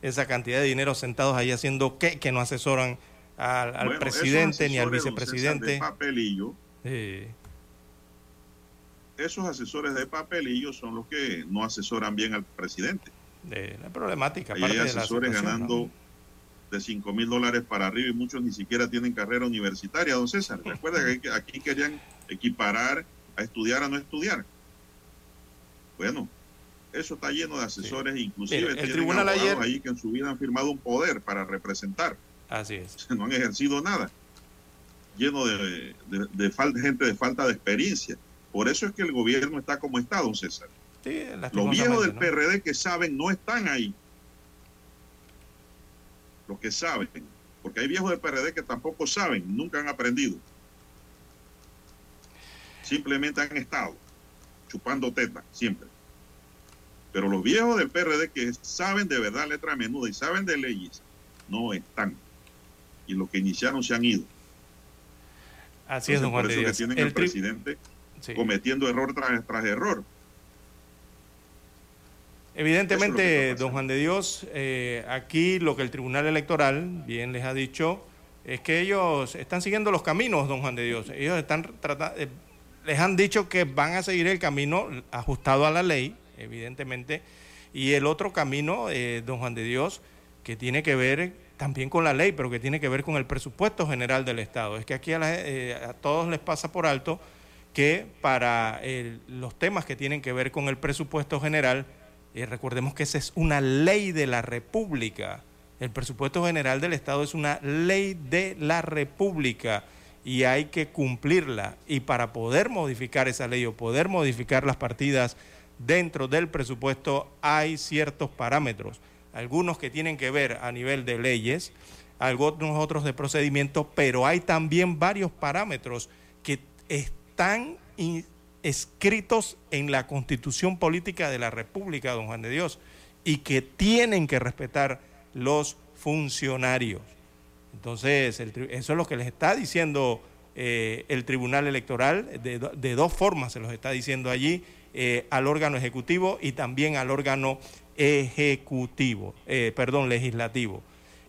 esa cantidad de dinero sentados ahí haciendo qué, que no asesoran al, al Bueno, esos presidente ni al vicepresidente. de papelillo, esos asesores de papelillo son los que no asesoran bien al presidente. de la problemática, Ahí hay de la asesores ganando ¿no? de 5 mil dólares para arriba y muchos ni siquiera tienen carrera universitaria, don César. Recuerda que aquí querían equiparar a estudiar a no estudiar. Bueno, Eso está lleno de asesores, inclusive Mire, el tienen tribunal ayer- ahí que en su vida han firmado un poder para representar. Así es. no han ejercido nada, lleno de, de- de falta, gente de falta de experiencia. Por eso es que el gobierno está como está, don César. Sí, Los viejos del. PRD que saben no están ahí. Los que saben. Porque hay viejos del PRD que tampoco saben, nunca han aprendido. Simplemente han estado chupando teta, siempre. Pero los viejos del PRD que saben de verdad letra menuda y saben de leyes, no están. Y los que iniciaron se han ido. Así es, don Juan por de eso que Dios. tienen El presidente sí. cometiendo error tras, tras error. Evidentemente, es que don Juan de Dios, eh, aquí lo que el Tribunal Electoral bien les ha dicho es que ellos están siguiendo los caminos, don Juan de Dios. Ellos están tratando, les han dicho que van a seguir el camino ajustado a la ley, evidentemente, y el otro camino, eh, don Juan de Dios, que tiene que ver también con la ley, pero que tiene que ver con el presupuesto general del Estado. Es que aquí a, la- eh, todos les pasa por alto que para el- los temas que tienen que ver con el presupuesto general, eh, recordemos que esa es una ley de la República. El presupuesto general del Estado es una ley de la República y hay que cumplirla. Y para poder modificar esa ley o poder modificar las partidas dentro del presupuesto hay ciertos parámetros. Algunos que tienen que ver a nivel de leyes, algunos otros de procedimiento, pero hay también varios parámetros que están escritos en la constitución política de la República, don Juan de Dios, y que tienen que respetar los funcionarios. Entonces, el eso es lo que les está diciendo eh, el Tribunal Electoral, de, de dos formas se los está diciendo allí, eh, al órgano ejecutivo y también al órgano ejecutivo, eh, perdón, legislativo.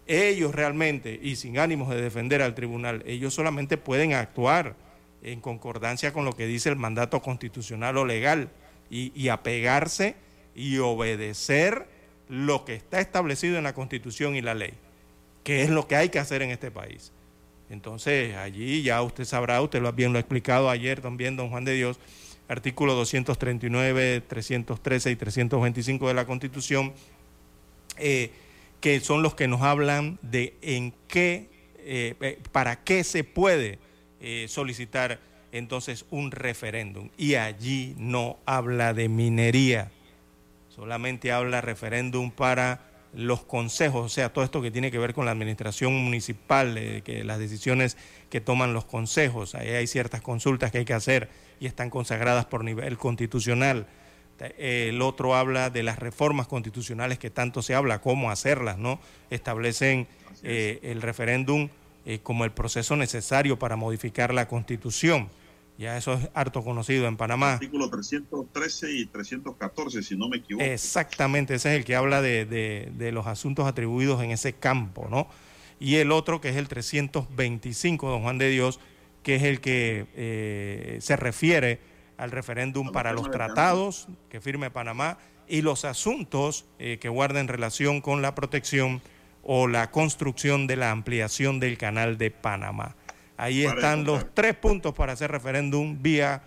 Ellos realmente, y sin ánimos de defender al tribunal, ellos solamente pueden actuar en concordancia con lo que dice el mandato constitucional o legal y, y apegarse y obedecer lo que está establecido en la constitución y la ley, que es lo que hay que hacer en este país. Entonces, allí ya usted sabrá, usted lo bien lo ha explicado ayer también, don Juan de Dios, artículo 239, 313 y 325 de la Constitución, eh, que son los que nos hablan de en qué, eh, eh, para qué se puede solicitar entonces un referéndum. Y allí no habla de minería, solamente habla referéndum para los consejos, o sea, todo esto que tiene que ver con la administración municipal, eh, que las decisiones que toman los consejos, ahí hay ciertas consultas que hay que hacer y están consagradas por nivel constitucional. Eh, El otro habla de las reformas constitucionales que tanto se habla, cómo hacerlas, ¿no? Establecen eh, el referéndum eh, como el proceso necesario para modificar la constitución. Ya eso es harto conocido en Panamá. Artículo 313 y 314, si no me equivoco. Exactamente, ese es el que habla de, de- de los asuntos atribuidos en ese campo, ¿no? Y el otro, que es el 325, don Juan de Dios, que es el que eh, se refiere al referéndum para los tratados que firme Panamá y los asuntos eh, que guarden relación con la protección o la construcción de la ampliación del canal de Panamá. Ahí Para están los tres puntos para hacer referéndum vía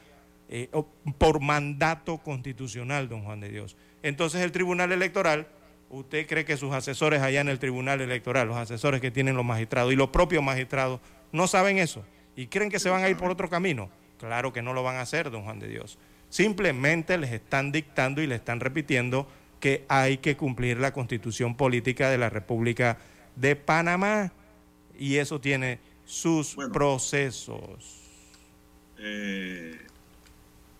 eh, por mandato constitucional, don Juan de Dios. Entonces el Tribunal Electoral, ¿usted cree que sus asesores allá en el Tribunal Electoral, los asesores que tienen los magistrados y los propios magistrados, no saben eso? ¿Y creen que se van a ir por otro camino? Claro que no lo van a hacer, don Juan de Dios. Simplemente les están dictando y le están repitiendo que hay que cumplir la constitución política de la República de Panamá. Y eso tiene sus Bueno. procesos. Eh,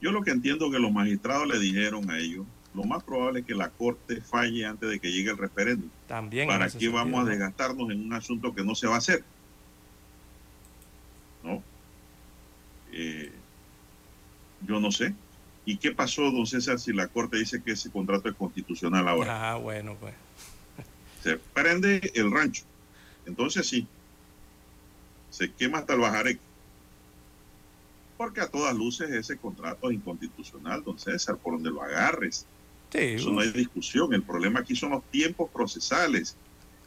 yo lo que entiendo que los magistrados le dijeron a ellos, lo más probable es que la Corte falle antes de que llegue el referéndum. También ¿Para qué vamos a desgastarnos en un asunto que no se va a hacer? ¿No? Eh, yo no sé. ¿Y qué pasó, don César, si la Corte dice que ese contrato es constitucional ahora? Ah, bueno, pues. Se prende el rancho. Entonces sí, se quema hasta el bajareque. Porque a todas luces ese contrato es inconstitucional, don César, por donde lo agarres. Sí, Eso no hay discusión. El problema aquí son los tiempos procesales.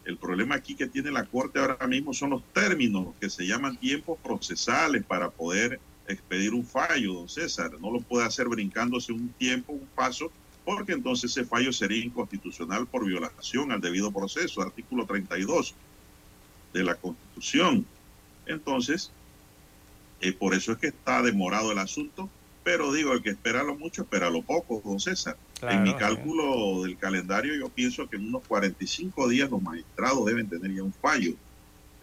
El problema aquí que tiene la Corte ahora mismo son los términos que se llaman tiempos procesales para poder expedir un fallo, don César. No lo puede hacer brincándose un tiempo, un paso porque entonces ese fallo sería inconstitucional por violación al debido proceso, artículo 32 de la Constitución. Entonces, eh, por eso es que está demorado el asunto, pero digo, el que espera lo mucho, espera lo poco, don César. en mi cálculo del calendario, yo pienso que en unos 45 días los magistrados deben tener ya un fallo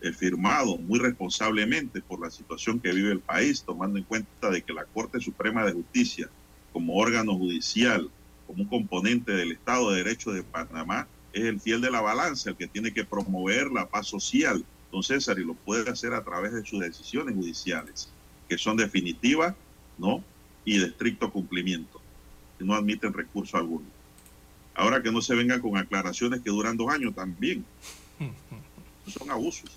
eh, firmado muy responsablemente por la situación que vive el país, tomando en cuenta de que la Corte Suprema de Justicia, como órgano judicial, como un componente del Estado de Derecho de Panamá, es el fiel de la balanza, el que tiene que promover la paz social, don César, y lo puede hacer a través de sus decisiones judiciales, que son definitivas, ¿no? Y de estricto cumplimiento, que no admiten recurso alguno. Ahora que no se vengan con aclaraciones que duran dos años también. Son abusos.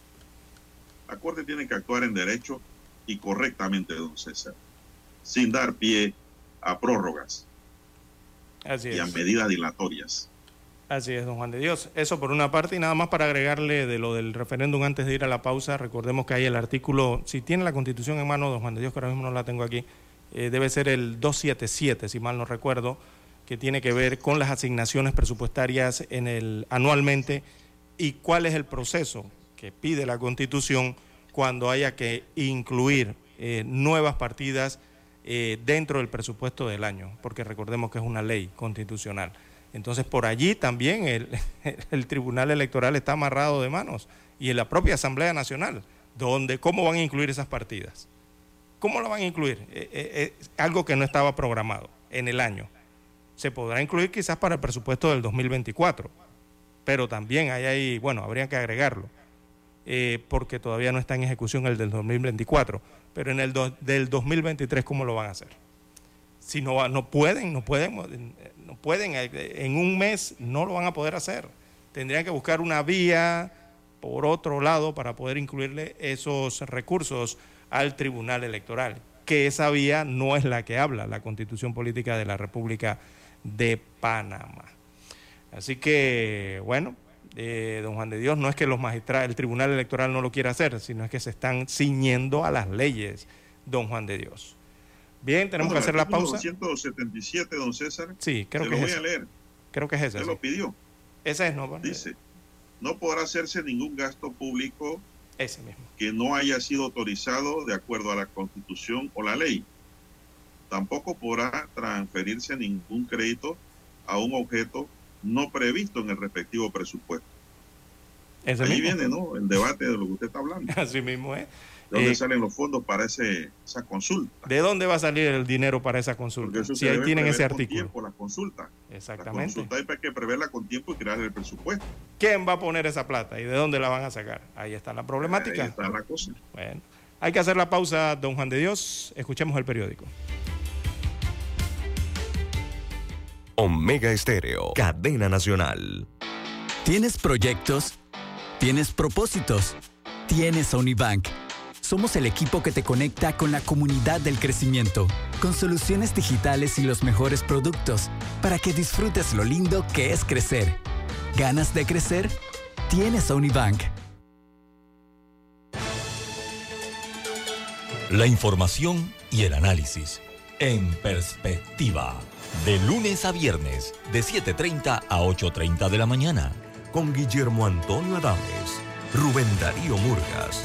La Corte tiene que actuar en derecho y correctamente, don César, sin dar pie a prórrogas y a medidas dilatorias. Así es, don Juan de Dios. Eso por una parte y nada más para agregarle de lo del referéndum antes de ir a la pausa. Recordemos que hay el artículo, si tiene la constitución en mano, don Juan de Dios, que ahora mismo no la tengo aquí, eh, debe ser el 277, si mal no recuerdo, que tiene que ver con las asignaciones presupuestarias en el anualmente y cuál es el proceso que pide la constitución cuando haya que incluir eh, nuevas partidas eh, dentro del presupuesto del año, porque recordemos que es una ley constitucional. Entonces, por allí también el, Tribunal Electoral está amarrado de manos y en la propia Asamblea Nacional, donde cómo van a incluir esas partidas. ¿Cómo lo van a incluir? Eh, eh, algo que no estaba programado en el año. Se podrá incluir quizás para el presupuesto del 2024, pero también hay ahí, bueno, habría que agregarlo, porque todavía no está en ejecución el del 2024 pero en el del 2023 ¿cómo lo van a hacer? Si no, no pueden, no pueden, no pueden, eh, en un mes no lo van a poder hacer. Tendrían que buscar una vía por otro lado para poder incluirle esos recursos al Tribunal Electoral, que esa vía no es la que habla la Constitución Política de la República de Panamá. Así que, bueno, don Juan de Dios, no es que los magistrados, el Tribunal Electoral no lo quiera hacer, sino es que se están ciñendo a las leyes, don Juan de Dios. Bien, tenemos que hacer la pausa. 177, don César. Sí, creo que lo voy a leer. Creo que es ese. Se lo pidió. Ese es, ¿no? Dice, no podrá hacerse ningún gasto público ese mismo. que no haya sido autorizado de acuerdo a la Constitución o la ley. Tampoco podrá transferirse ningún crédito a un objeto no previsto en el respectivo presupuesto. Ahí viene, ¿no? El debate de lo que usted está hablando. Así mismo es. ¿De dónde eh, salen los fondos para ese, esa consulta? ¿De dónde va a salir el dinero para esa consulta? si ahí tienen ese artículo. Tiempo, la consulta. Exactamente. La consulta hay que preverla con tiempo y crear el presupuesto. ¿Quién va a poner esa plata y de dónde la van a sacar? Ahí está la problemática. Ahí está la cosa. Bueno, hay que hacer la pausa, don Juan de Dios. Escuchemos el periódico. Omega Estéreo, cadena nacional. ¿Tienes proyectos? ¿Tienes propósitos? Tienes Unibank. Somos el equipo que te conecta con la comunidad del crecimiento, con soluciones digitales y los mejores productos, para que disfrutes lo lindo que es crecer. ¿Ganas de crecer? Tienes Unibank. La información y el análisis en perspectiva. De lunes a viernes, de 7.30 a 8.30 de la mañana. Con Guillermo Antonio Adames, Rubén Darío Murgas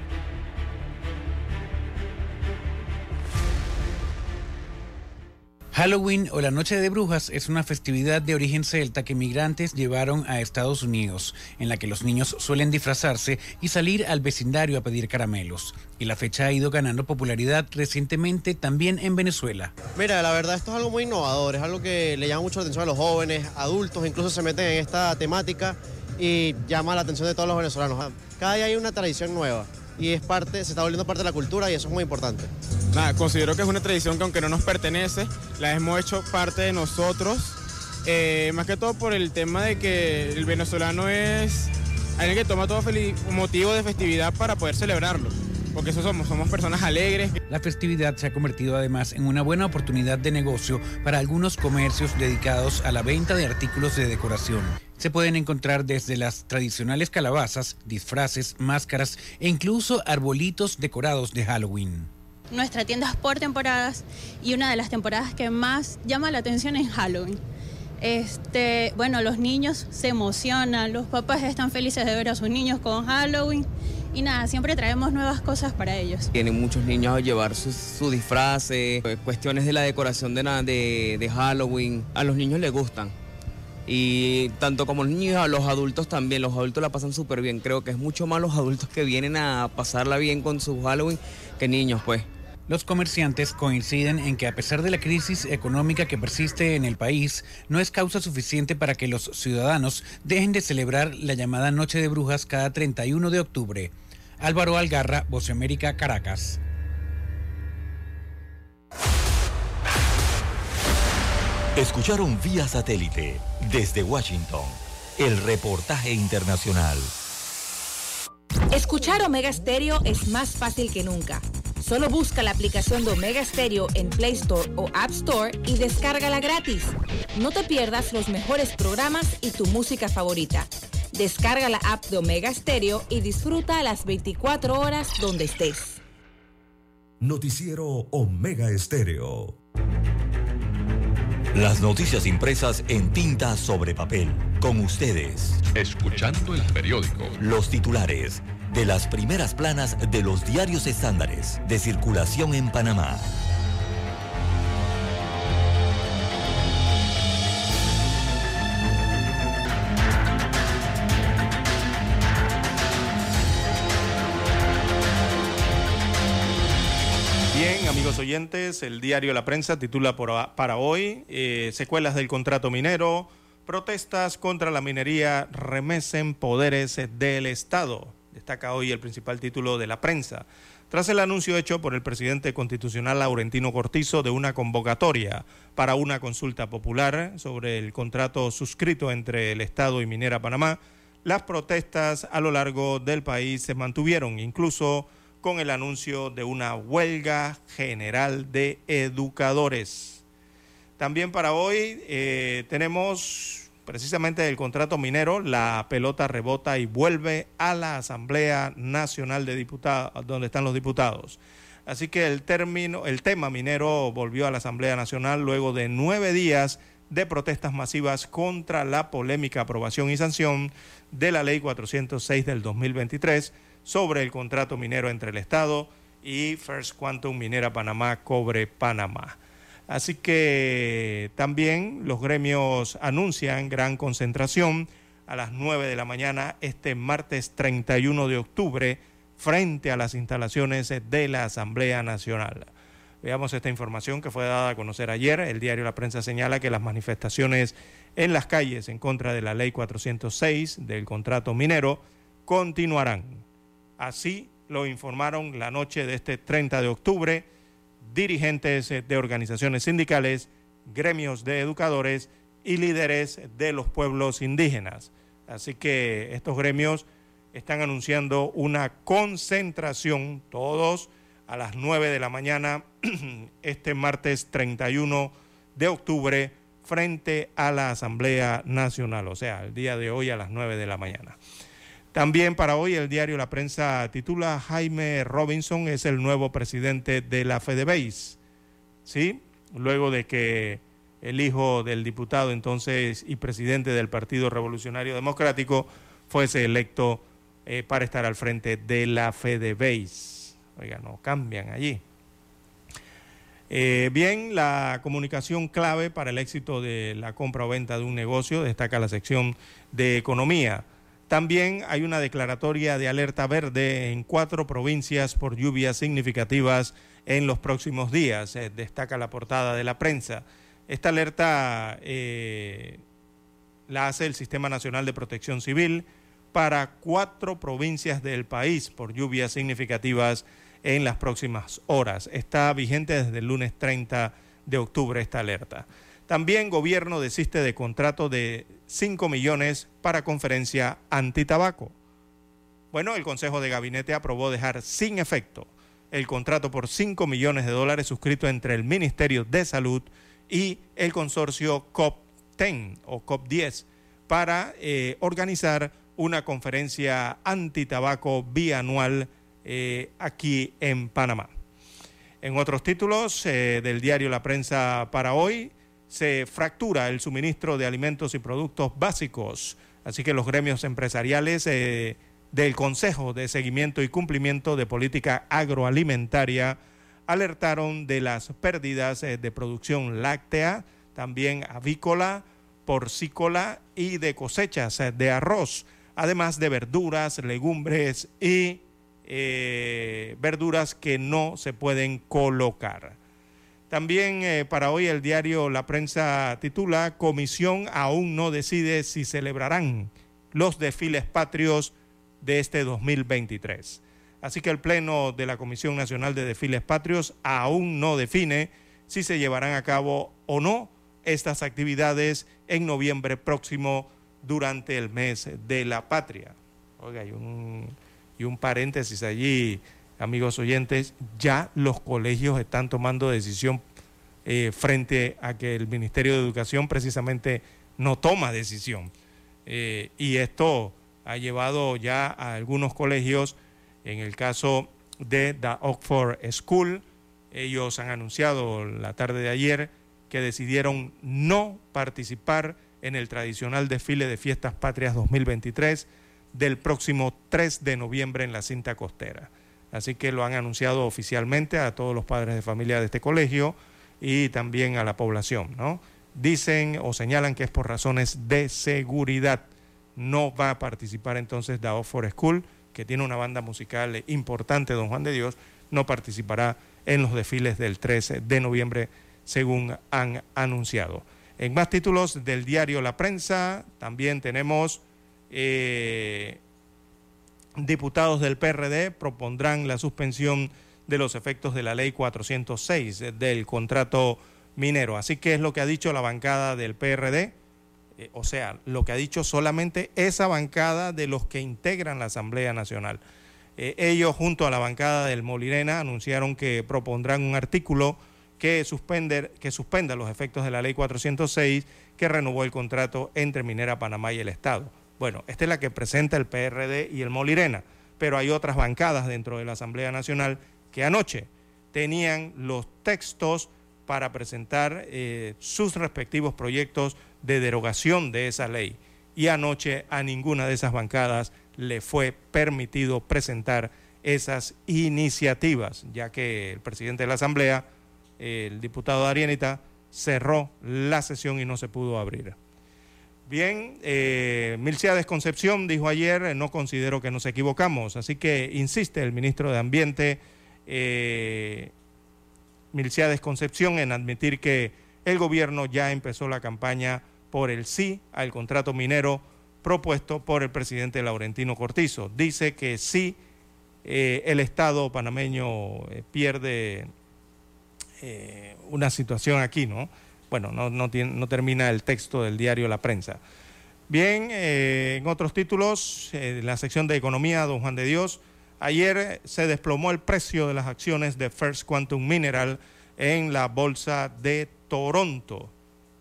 Halloween o la Noche de Brujas es una festividad de origen celta que migrantes llevaron a Estados Unidos, en la que los niños suelen disfrazarse y salir al vecindario a pedir caramelos. Y la fecha ha ido ganando popularidad recientemente también en Venezuela. Mira, la verdad esto es algo muy innovador, es algo que le llama mucho la atención a los jóvenes, adultos, incluso se meten en esta temática y llama la atención de todos los venezolanos. Cada día hay una tradición nueva y es parte, se está volviendo parte de la cultura y eso es muy importante. Nada, considero que es una tradición que aunque no nos pertenece, la hemos hecho parte de nosotros, eh, más que todo por el tema de que el venezolano es alguien que toma todo motivo de festividad para poder celebrarlo porque eso somos, somos personas alegres. La festividad se ha convertido además en una buena oportunidad de negocio para algunos comercios dedicados a la venta de artículos de decoración. Se pueden encontrar desde las tradicionales calabazas, disfraces, máscaras e incluso arbolitos decorados de Halloween. Nuestra tienda es por temporadas y una de las temporadas que más llama la atención es Halloween. Este, bueno, los niños se emocionan, los papás están felices de ver a sus niños con Halloween y nada, siempre traemos nuevas cosas para ellos. Tienen muchos niños a llevar sus su disfraces, eh, cuestiones de la decoración de, de, de Halloween. A los niños les gustan. Y tanto como los niños, a los adultos también. Los adultos la pasan súper bien. Creo que es mucho más los adultos que vienen a pasarla bien con su Halloween que niños, pues. Los comerciantes coinciden en que a pesar de la crisis económica que persiste en el país, no es causa suficiente para que los ciudadanos dejen de celebrar la llamada Noche de Brujas cada 31 de octubre. Álvaro Algarra, Voz América, Caracas. Escucharon vía satélite desde Washington el reportaje internacional. Escuchar Omega Stereo es más fácil que nunca. Solo busca la aplicación de Omega Stereo en Play Store o App Store y descárgala gratis. No te pierdas los mejores programas y tu música favorita. Descarga la app de Omega Stereo y disfruta a las 24 horas donde estés. Noticiero Omega Estéreo. Las noticias impresas en tinta sobre papel. Con ustedes. Escuchando el periódico. Los titulares de las primeras planas de los diarios estándares de circulación en Panamá. Oyentes, el diario La Prensa titula para hoy eh, Secuelas del contrato minero, protestas contra la minería remesen poderes del Estado. Destaca hoy el principal título de la prensa. Tras el anuncio hecho por el presidente constitucional Laurentino Cortizo de una convocatoria para una consulta popular sobre el contrato suscrito entre el Estado y Minera Panamá, las protestas a lo largo del país se mantuvieron, incluso con el anuncio de una huelga general de educadores. También para hoy eh, tenemos precisamente el contrato minero, la pelota rebota y vuelve a la Asamblea Nacional de Diputados, donde están los diputados. Así que el término, el tema minero volvió a la Asamblea Nacional luego de nueve días de protestas masivas contra la polémica aprobación y sanción de la Ley 406 del 2023 sobre el contrato minero entre el Estado y First Quantum Minera Panamá, Cobre Panamá. Así que también los gremios anuncian gran concentración a las 9 de la mañana este martes 31 de octubre frente a las instalaciones de la Asamblea Nacional. Veamos esta información que fue dada a conocer ayer. El diario La Prensa señala que las manifestaciones en las calles en contra de la Ley 406 del contrato minero continuarán. Así lo informaron la noche de este 30 de octubre dirigentes de organizaciones sindicales, gremios de educadores y líderes de los pueblos indígenas. Así que estos gremios están anunciando una concentración, todos a las 9 de la mañana, este martes 31 de octubre, frente a la Asamblea Nacional, o sea, el día de hoy a las 9 de la mañana. También para hoy el diario La Prensa titula Jaime Robinson es el nuevo presidente de la FedeBase. ¿Sí? Luego de que el hijo del diputado entonces y presidente del Partido Revolucionario Democrático fuese electo eh, para estar al frente de la FedeBase. Oiga, no cambian allí. Eh, bien, la comunicación clave para el éxito de la compra o venta de un negocio destaca la sección de economía. También hay una declaratoria de alerta verde en cuatro provincias por lluvias significativas en los próximos días, eh, destaca la portada de la prensa. Esta alerta eh, la hace el Sistema Nacional de Protección Civil para cuatro provincias del país por lluvias significativas en las próximas horas. Está vigente desde el lunes 30 de octubre esta alerta. También gobierno desiste de contrato de 5 millones para conferencia antitabaco. Bueno, el Consejo de Gabinete aprobó dejar sin efecto el contrato por 5 millones de dólares suscrito entre el Ministerio de Salud y el consorcio COP10 o COP10 para eh, organizar una conferencia antitabaco bianual eh, aquí en Panamá. En otros títulos eh, del diario La Prensa para hoy, se fractura el suministro de alimentos y productos básicos. Así que los gremios empresariales eh, del Consejo de Seguimiento y Cumplimiento de Política Agroalimentaria alertaron de las pérdidas de producción láctea, también avícola, porcícola y de cosechas de arroz, además de verduras, legumbres y eh, verduras que no se pueden colocar. También eh, para hoy el diario La Prensa titula Comisión aún no decide si celebrarán los desfiles patrios de este 2023. Así que el Pleno de la Comisión Nacional de Desfiles Patrios aún no define si se llevarán a cabo o no estas actividades en noviembre próximo durante el mes de la patria. Oiga, hay un un paréntesis allí, amigos oyentes, ya los colegios están tomando decisión eh, frente a que el Ministerio de Educación precisamente no toma decisión. Eh, y esto ha llevado ya a algunos colegios, en el caso de The Oxford School, ellos han anunciado la tarde de ayer que decidieron no participar en el tradicional desfile de Fiestas Patrias 2023 del próximo 3 de noviembre en la cinta costera. Así que lo han anunciado oficialmente a todos los padres de familia de este colegio y también a la población, ¿no? Dicen o señalan que es por razones de seguridad. No va a participar entonces The for School, que tiene una banda musical importante, Don Juan de Dios, no participará en los desfiles del 13 de noviembre, según han anunciado. En más títulos del diario La Prensa, también tenemos eh, diputados del PRD propondrán la suspensión de los efectos de la ley 406 del contrato minero. Así que es lo que ha dicho la bancada del PRD, eh, o sea, lo que ha dicho solamente esa bancada de los que integran la Asamblea Nacional. Eh, ellos, junto a la bancada del Molirena, anunciaron que propondrán un artículo que, que suspenda los efectos de la ley 406 que renovó el contrato entre Minera Panamá y el Estado. Bueno, esta es la que presenta el PRD y el Molirena, pero hay otras bancadas dentro de la Asamblea Nacional que anoche tenían los textos para presentar eh, sus respectivos proyectos de derogación de esa ley. Y anoche a ninguna de esas bancadas le fue permitido presentar esas iniciativas, ya que el presidente de la Asamblea, el diputado Arienita, cerró la sesión y no se pudo abrir. Bien, eh, Milciades Concepción dijo ayer, no considero que nos equivocamos, así que insiste el ministro de Ambiente, eh, Milciades Concepción, en admitir que el gobierno ya empezó la campaña por el sí al contrato minero propuesto por el presidente Laurentino Cortizo. Dice que sí, eh, el Estado panameño eh, pierde una situación aquí, ¿no? Bueno, no, no, no termina el texto del diario La Prensa. Bien, eh, en otros títulos, eh, en la sección de economía, don Juan de Dios, ayer se desplomó el precio de las acciones de First Quantum Mineral en la bolsa de Toronto.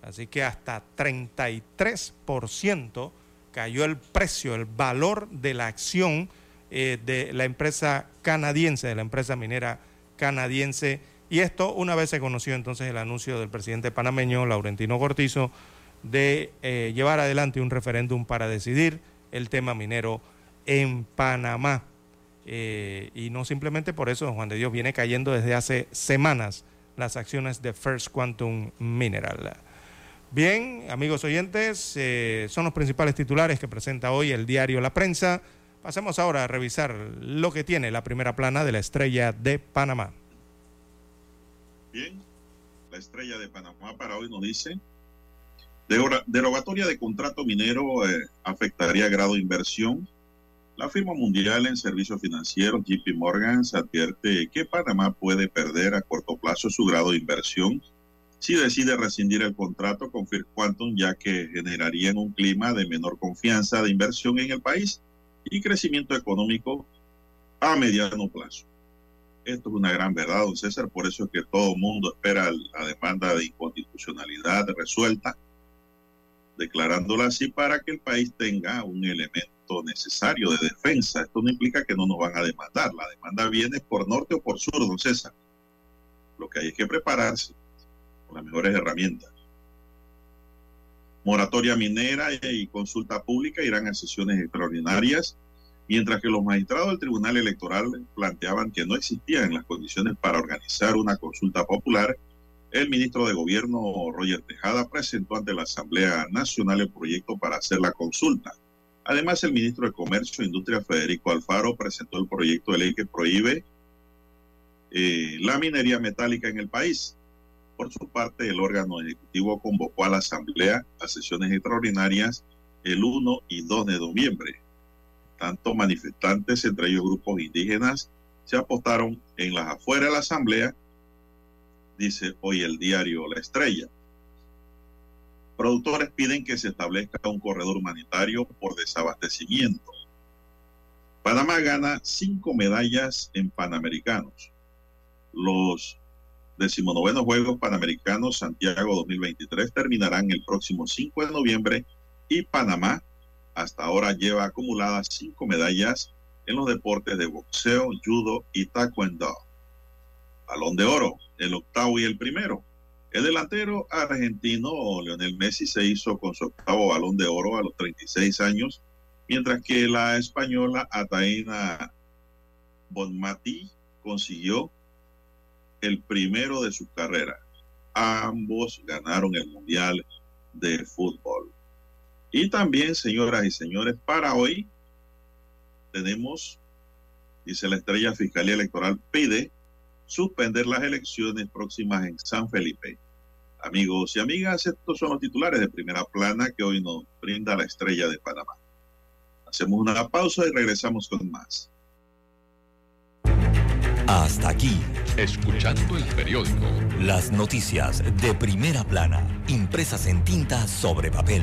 Así que hasta 33% cayó el precio, el valor de la acción eh, de la empresa canadiense, de la empresa minera canadiense y esto una vez se conoció entonces el anuncio del presidente panameño, Laurentino Cortizo, de eh, llevar adelante un referéndum para decidir el tema minero en Panamá. Eh, y no simplemente por eso, Juan de Dios viene cayendo desde hace semanas las acciones de First Quantum Mineral. Bien, amigos oyentes, eh, son los principales titulares que presenta hoy el diario La Prensa. Pasemos ahora a revisar lo que tiene la primera plana de la estrella de Panamá. Bien, la estrella de Panamá para hoy nos dice, derogatoria de contrato minero eh, afectaría grado de inversión. La firma mundial en servicios financieros JP Morgan advierte que Panamá puede perder a corto plazo su grado de inversión si decide rescindir el contrato con First Quantum, ya que generaría un clima de menor confianza de inversión en el país y crecimiento económico a mediano plazo. Esto es una gran verdad, don César, por eso es que todo mundo espera la demanda de inconstitucionalidad resuelta, declarándola así para que el país tenga un elemento necesario de defensa. Esto no implica que no nos van a demandar, la demanda viene por norte o por sur, don César. Lo que hay es que prepararse con las mejores herramientas. Moratoria minera y consulta pública irán a sesiones extraordinarias mientras que los magistrados del Tribunal Electoral planteaban que no existían las condiciones para organizar una consulta popular, el ministro de Gobierno, Roger Tejada, presentó ante la Asamblea Nacional el proyecto para hacer la consulta. Además, el ministro de Comercio e Industria, Federico Alfaro, presentó el proyecto de ley que prohíbe eh, la minería metálica en el país. Por su parte, el órgano ejecutivo convocó a la Asamblea a sesiones extraordinarias el 1 y 2 de noviembre tanto manifestantes, entre ellos grupos indígenas, se apostaron en las afueras de la asamblea, dice hoy el diario La Estrella. Productores piden que se establezca un corredor humanitario por desabastecimiento. Panamá gana cinco medallas en Panamericanos. Los decimonovenos Juegos Panamericanos Santiago 2023 terminarán el próximo 5 de noviembre y Panamá hasta ahora lleva acumuladas cinco medallas en los deportes de boxeo, judo y taekwondo. Balón de oro, el octavo y el primero. El delantero argentino Lionel Messi se hizo con su octavo balón de oro a los 36 años, mientras que la española Ataina Bonmatí consiguió el primero de su carrera. Ambos ganaron el Mundial de Fútbol. Y también, señoras y señores, para hoy tenemos, dice la estrella Fiscalía Electoral, pide suspender las elecciones próximas en San Felipe. Amigos y amigas, estos son los titulares de primera plana que hoy nos brinda la estrella de Panamá. Hacemos una pausa y regresamos con más. Hasta aquí, escuchando el periódico. Las noticias de primera plana, impresas en tinta sobre papel.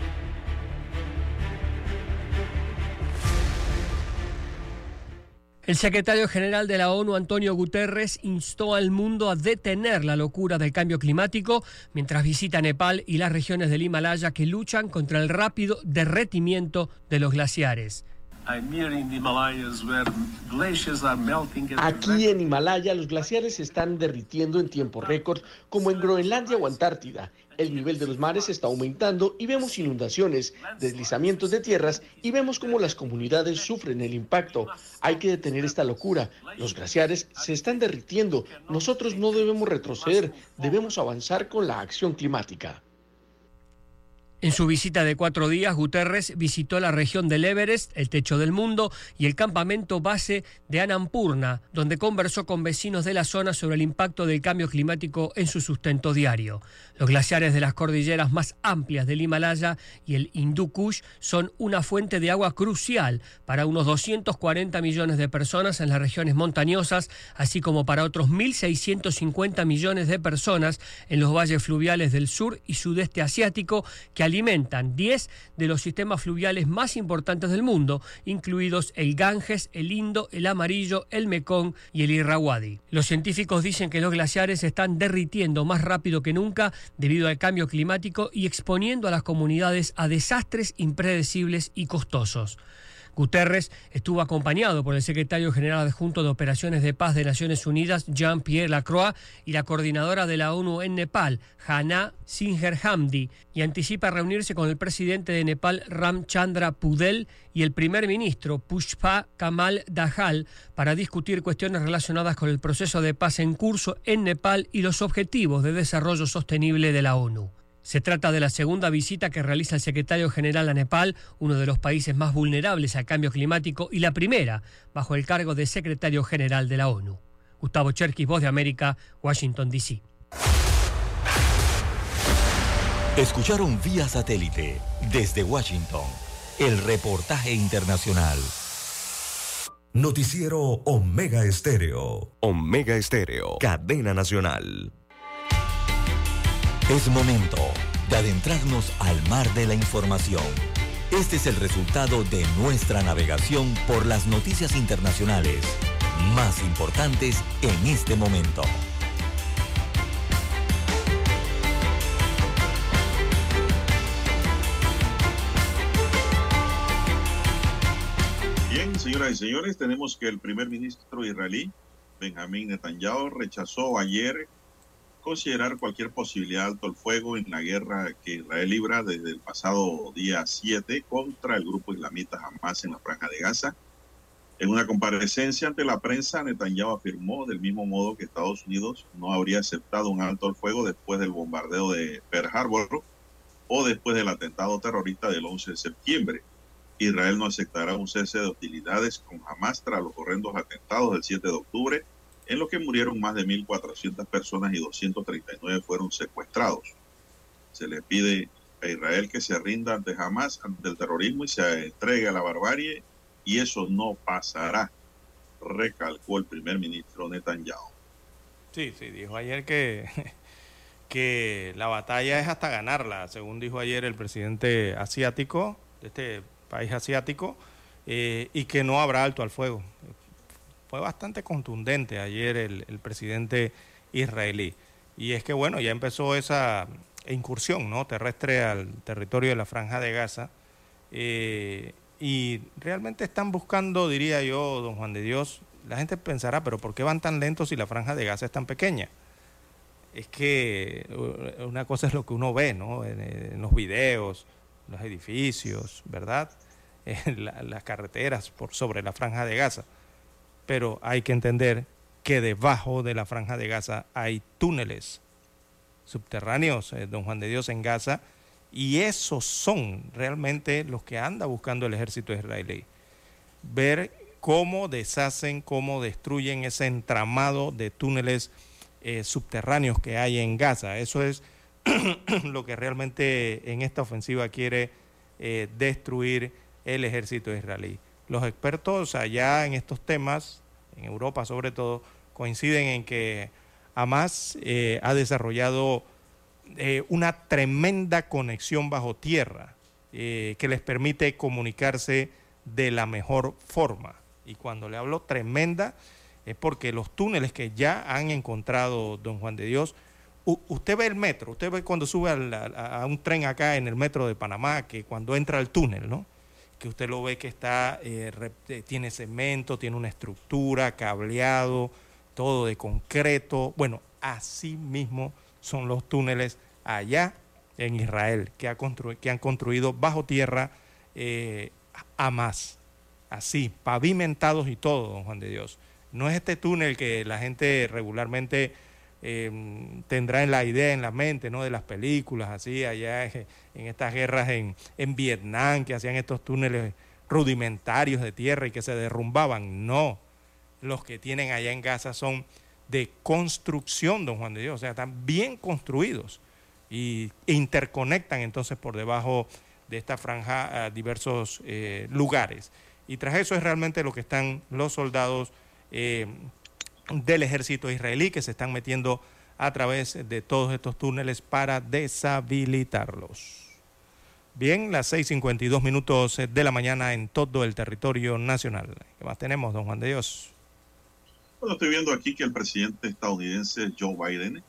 El secretario general de la ONU, Antonio Guterres, instó al mundo a detener la locura del cambio climático mientras visita Nepal y las regiones del Himalaya que luchan contra el rápido derretimiento de los glaciares. Aquí en Himalaya los glaciares se están derritiendo en tiempo récord, como en Groenlandia o Antártida. El nivel de los mares está aumentando y vemos inundaciones, deslizamientos de tierras y vemos cómo las comunidades sufren el impacto. Hay que detener esta locura. Los glaciares se están derritiendo. Nosotros no debemos retroceder, debemos avanzar con la acción climática. En su visita de cuatro días, Guterres visitó la región del Everest, el techo del mundo, y el campamento base de Anampurna, donde conversó con vecinos de la zona sobre el impacto del cambio climático en su sustento diario. Los glaciares de las cordilleras más amplias del Himalaya y el Hindu Kush son una fuente de agua crucial para unos 240 millones de personas en las regiones montañosas, así como para otros 1.650 millones de personas en los valles fluviales del sur y sudeste asiático que alimentan 10 de los sistemas fluviales más importantes del mundo, incluidos el Ganges, el Indo, el Amarillo, el Mekong y el Irrawaddy. Los científicos dicen que los glaciares están derritiendo más rápido que nunca debido al cambio climático y exponiendo a las comunidades a desastres impredecibles y costosos. Guterres estuvo acompañado por el secretario general adjunto de Operaciones de Paz de Naciones Unidas, Jean-Pierre Lacroix, y la coordinadora de la ONU en Nepal, Hana Singer Hamdi, y anticipa reunirse con el presidente de Nepal, Ramchandra Pudel, y el primer ministro, Pushpa Kamal Dahal, para discutir cuestiones relacionadas con el proceso de paz en curso en Nepal y los objetivos de desarrollo sostenible de la ONU. Se trata de la segunda visita que realiza el secretario general a Nepal, uno de los países más vulnerables al cambio climático, y la primera bajo el cargo de secretario general de la ONU. Gustavo Cherkis, Voz de América, Washington, D.C. Escucharon vía satélite desde Washington el reportaje internacional. Noticiero Omega Estéreo. Omega Estéreo. Cadena Nacional. Es momento de adentrarnos al mar de la información. Este es el resultado de nuestra navegación por las noticias internacionales más importantes en este momento. Bien, señoras y señores, tenemos que el primer ministro israelí, Benjamín Netanyahu, rechazó ayer considerar cualquier posibilidad de alto el fuego en la guerra que Israel libra desde el pasado día 7 contra el grupo islamita Hamas en la franja de Gaza. En una comparecencia ante la prensa, Netanyahu afirmó del mismo modo que Estados Unidos no habría aceptado un alto el fuego después del bombardeo de Pearl Harbor o después del atentado terrorista del 11 de septiembre. Israel no aceptará un cese de hostilidades con Hamas tras los horrendos atentados del 7 de octubre, en los que murieron más de 1.400 personas y 239 fueron secuestrados. Se le pide a Israel que se rinda ante Hamas, ante el terrorismo y se entregue a la barbarie, y eso no pasará, recalcó el primer ministro Netanyahu. Sí, sí, dijo ayer que, que la batalla es hasta ganarla, según dijo ayer el presidente asiático de este país asiático, eh, y que no habrá alto al fuego. Fue bastante contundente ayer el, presidente israelí. Y es que, bueno, ya empezó esa incursión ¿no? terrestre al territorio de la franja de Gaza. Eh, y realmente están buscando, diría yo, don Juan de Dios, la gente pensará, pero ¿por qué van tan lentos si la franja de Gaza es tan pequeña? Es que una cosa es lo que uno ve, ¿no? En, los videos, los edificios, ¿verdad? En la, las carreteras por sobre la franja de Gaza. Pero hay que entender que debajo de la franja de Gaza hay túneles subterráneos, eh, don Juan de Dios, en Gaza, y esos son realmente los que anda buscando el ejército israelí. Ver cómo deshacen, cómo destruyen ese entramado de túneles eh, subterráneos que hay en Gaza. Eso es lo que realmente en esta ofensiva quiere eh, destruir el ejército israelí. Los expertos allá en estos temas, en Europa sobre todo, coinciden en que Hamas eh, ha desarrollado eh, una tremenda conexión bajo tierra eh, que les permite comunicarse de la mejor forma. Y cuando le hablo tremenda es porque los túneles que ya han encontrado don Juan de Dios, usted ve el metro, usted ve cuando sube a, a, un tren acá en el metro de Panamá, que cuando entra al túnel, ¿no? Que usted lo ve que está, eh, re, tiene cemento, tiene una estructura, cableado, todo de concreto. Bueno, así mismo son los túneles allá en Israel, que, ha que han construido bajo tierra eh, a más, así, pavimentados y todo, don Juan de Dios. No es este túnel que la gente regularmente eh, tendrá en la idea, en la mente, ¿no? De las películas, así, allá en, estas guerras en, en, Vietnam, que hacían estos túneles rudimentarios de tierra y que se derrumbaban. No, los que tienen allá en Gaza son de construcción, don Juan de Dios, o sea, están bien construidos y interconectan entonces por debajo de esta franja a diversos eh, lugares. Y tras eso es realmente lo que están los soldados eh, del ejército israelí que se están metiendo a través de todos estos túneles para deshabilitarlos. Bien, las 6.52 minutos de la mañana en todo el territorio nacional. ¿Qué más tenemos, don Juan de Dios? Bueno, estoy viendo aquí que el presidente estadounidense Joe Biden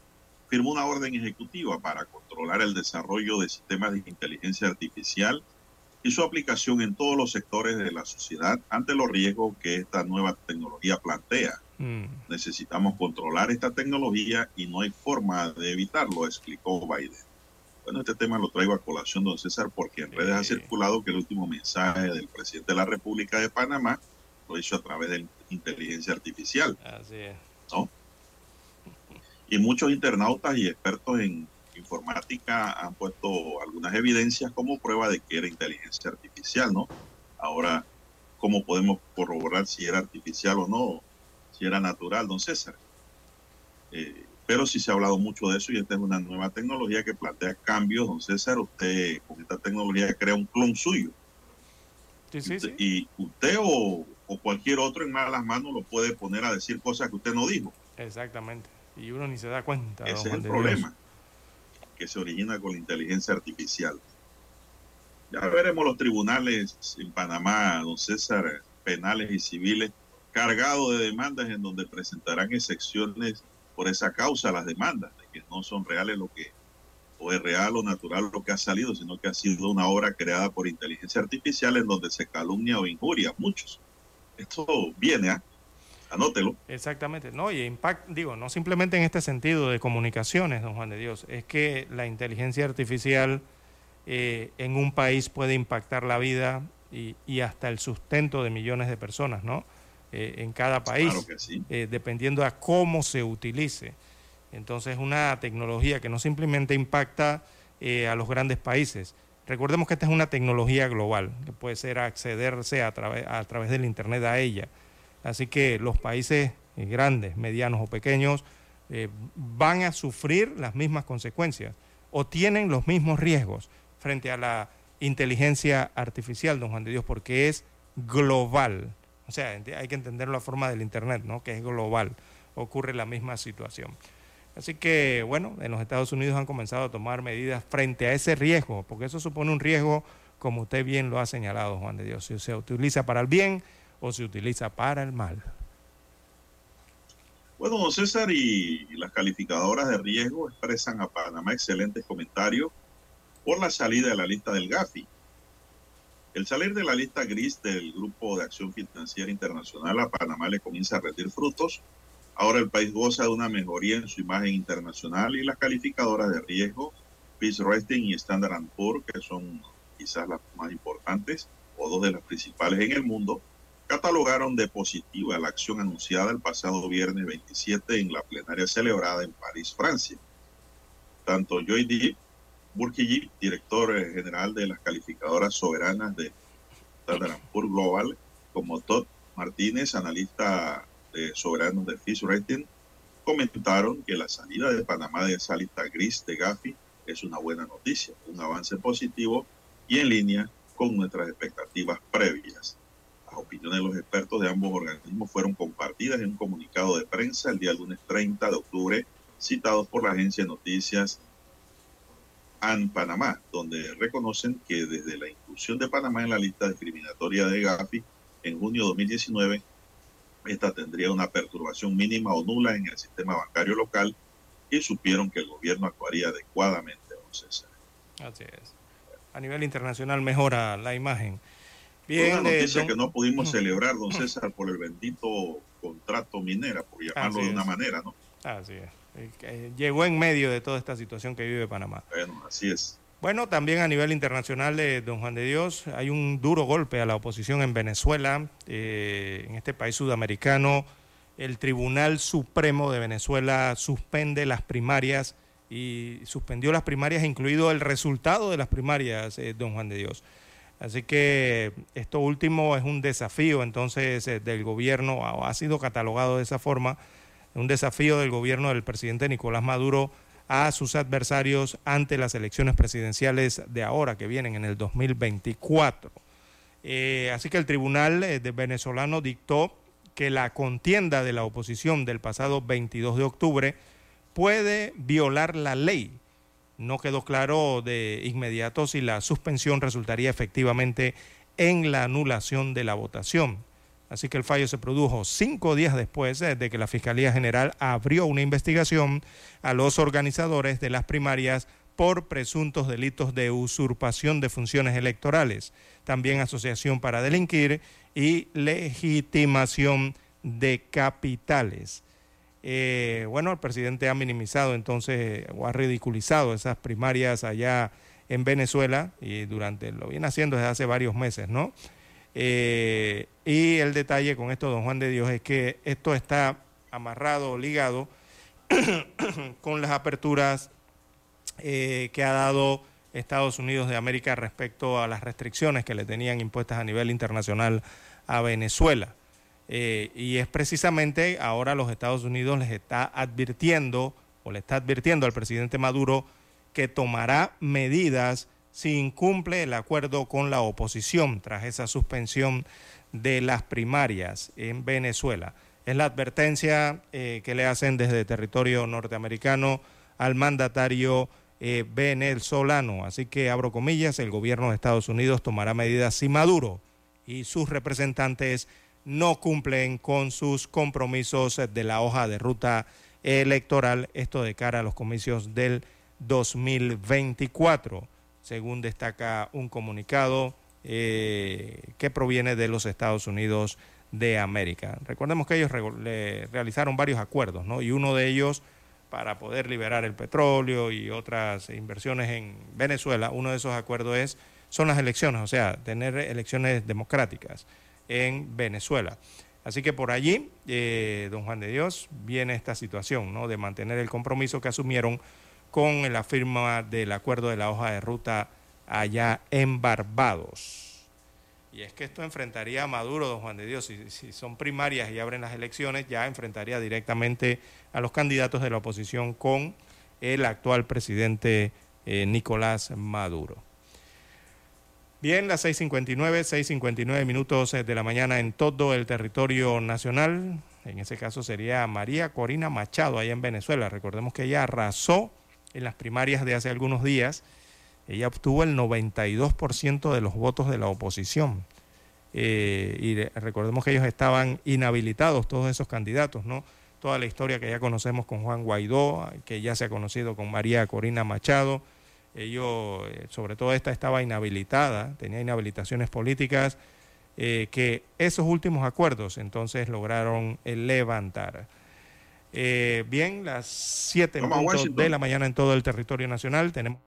firmó una orden ejecutiva para controlar el desarrollo de sistemas de inteligencia artificial y su aplicación en todos los sectores de la sociedad ante los riesgos que esta nueva tecnología plantea. Mm. Necesitamos controlar esta tecnología y no hay forma de evitarlo, explicó Biden. Bueno, este tema lo traigo a colación, don César, porque en redes ha circulado que el último mensaje del presidente de la República de Panamá lo hizo a través de inteligencia artificial. Así es. ¿no? Y muchos internautas y expertos en informática han puesto algunas evidencias como prueba de que era inteligencia artificial, ¿no? Ahora, ¿cómo podemos corroborar si era artificial o no? Era natural, don César. Eh, Pero sí se ha hablado mucho de eso y esta es una nueva tecnología que plantea cambios. Don César, usted con esta tecnología crea un clon suyo. Sí, sí, sí. Y usted o, o cualquier otro en malas manos lo puede poner a decir cosas que usted no dijo. Exactamente. Y uno ni se da cuenta. Ese es el problema que se origina con la inteligencia artificial. Ya veremos los tribunales en Panamá, don César, penales y civiles, cargados de demandas en donde presentarán excepciones por esa causa las demandas, de que no son reales lo que, o es real o natural lo que ha salido, sino que ha sido una obra creada por inteligencia artificial en donde se calumnia o injuria a muchos. Esto viene, ¿ah? anótelo. Exactamente. No, y impact, digo, no simplemente en este sentido de comunicaciones, don Juan de Dios, es que la inteligencia artificial eh, en un país puede impactar la vida y, y hasta el sustento de millones de personas, ¿no? Eh, en cada país, Claro que sí. eh, dependiendo a cómo se utilice. Entonces, una tecnología que no simplemente impacta eh, a los grandes países. Recordemos que esta es una tecnología global, que puede ser accederse a, través a través del Internet a ella. Así que los países grandes, medianos o pequeños van a sufrir las mismas consecuencias o tienen los mismos riesgos frente a la inteligencia artificial, don Juan de Dios, porque es global. O sea, hay que entender la forma del Internet, ¿no? que es global. Ocurre la misma situación. Así que, bueno, en los Estados Unidos han comenzado a tomar medidas frente a ese riesgo, porque eso supone un riesgo, como usted bien lo ha señalado, Juan de Dios, si se utiliza para el bien o se utiliza para el mal. Bueno, don César y las calificadoras de riesgo expresan a Panamá excelentes comentarios por la salida de la lista del GAFI. El salir de la lista gris del Grupo de Acción Financiera Internacional a Panamá le comienza a rendir frutos. Ahora el país goza de una mejoría en su imagen internacional y las calificadoras de riesgo, Fitch Rating y Standard Poor's, que son quizás las más importantes o dos de las principales en el mundo, catalogaron de positiva la acción anunciada el pasado viernes 27 en la plenaria celebrada en París, Francia. Tanto Joy Deep, Burkigi, director eh, general de las calificadoras soberanas de Poor's Global, como Todd Martínez, analista de soberanos de Fitch Rating, comentaron que la salida de Panamá de esa lista gris de Gafi es una buena noticia, un avance positivo y en línea con nuestras expectativas previas. Las opiniones de los expertos de ambos organismos fueron compartidas en un comunicado de prensa el día lunes 30 de octubre, citados por la agencia de noticias AN Panamá, donde reconocen que desde la inclusión de Panamá en la lista discriminatoria de Gafi en junio de 2019, esta tendría una perturbación mínima o nula en el sistema bancario local y supieron que el gobierno actuaría adecuadamente, don César. Así es. A nivel internacional mejora la imagen. Una eh, noticia don- que no pudimos celebrar, don César, por el bendito contrato minera, por llamarlo de una manera, ¿no? Así es. Eh, llegó en medio de toda esta situación que vive Panamá. Bueno, así es. Bueno, también a nivel internacional, eh, don Juan de Dios, hay un duro golpe a la oposición en Venezuela, eh, en este país sudamericano. El Tribunal Supremo de Venezuela suspende las primarias y suspendió las primarias, incluido el resultado de las primarias, eh, don Juan de Dios. Así que esto último es un desafío entonces del gobierno, ha sido catalogado de esa forma, un desafío del gobierno del presidente Nicolás Maduro a sus adversarios ante las elecciones presidenciales de ahora que vienen en el 2024. Eh, así que el tribunal eh, de venezolano dictó que la contienda de la oposición del pasado 22 de octubre puede violar la ley. No quedó claro de inmediato si la suspensión resultaría efectivamente en la anulación de la votación. Así que el fallo se produjo cinco días después eh, de que la Fiscalía General abrió una investigación a los organizadores de las primarias por presuntos delitos de usurpación de funciones electorales, también asociación para delinquir y legitimación de capitales. Eh, bueno, el presidente ha minimizado entonces o ha ridiculizado esas primarias allá en Venezuela y durante lo viene haciendo desde hace varios meses, ¿no? Eh, y el detalle con esto, don Juan de Dios, es que esto está amarrado, ligado con las aperturas eh, que ha dado Estados Unidos de América respecto a las restricciones que le tenían impuestas a nivel internacional a Venezuela. Eh, y es precisamente ahora los Estados Unidos les está advirtiendo o le está advirtiendo al presidente Maduro que tomará medidas si incumple el acuerdo con la oposición tras esa suspensión de las primarias en Venezuela. Es la advertencia eh, que le hacen desde territorio norteamericano al mandatario eh, venezolano. Así que abro comillas, el gobierno de Estados Unidos tomará medidas si Maduro y sus representantes no cumplen con sus compromisos de la hoja de ruta electoral, esto de cara a los comicios del 2024, según destaca un comunicado eh, que proviene de los Estados Unidos de América. Recordemos que ellos realizaron varios acuerdos, ¿no? Y uno de ellos para poder liberar el petróleo y otras inversiones en Venezuela, uno de esos acuerdos es, son las elecciones, o sea, tener elecciones democráticas en Venezuela. Así que por allí, eh, don Juan de Dios, viene esta situación, ¿no? De mantener el compromiso que asumieron con la firma del acuerdo de la hoja de ruta allá en Barbados. Y es que esto enfrentaría a Maduro, don Juan de Dios, si, son primarias y abren las elecciones, ya enfrentaría directamente a los candidatos de la oposición con el actual presidente eh, Nicolás Maduro. Bien, las 6.59, 6.59 minutos eh, de la mañana en todo el territorio nacional. En ese caso sería María Corina Machado, allá en Venezuela. Recordemos que ella arrasó en las primarias de hace algunos días ella obtuvo el 92% de los votos de la oposición. Eh, y recordemos que ellos estaban inhabilitados, todos esos candidatos, ¿no? Toda la historia que ya conocemos con Juan Guaidó, que ya se ha conocido con María Corina Machado, ellos, eh, sobre todo esta estaba inhabilitada, tenía inhabilitaciones políticas, eh, que esos últimos acuerdos entonces lograron levantar. Bien, las 7 de la mañana en todo el territorio nacional tenemos...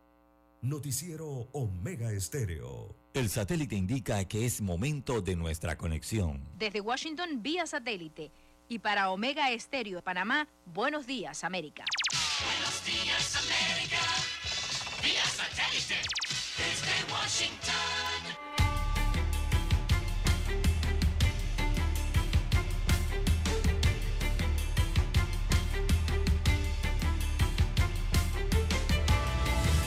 Noticiero Omega Estéreo. El satélite indica que es momento de nuestra conexión. Desde Washington, vía satélite. Y para Omega Estéreo de Panamá, buenos días, América. Buenos días, América. Vía satélite. Desde Washington.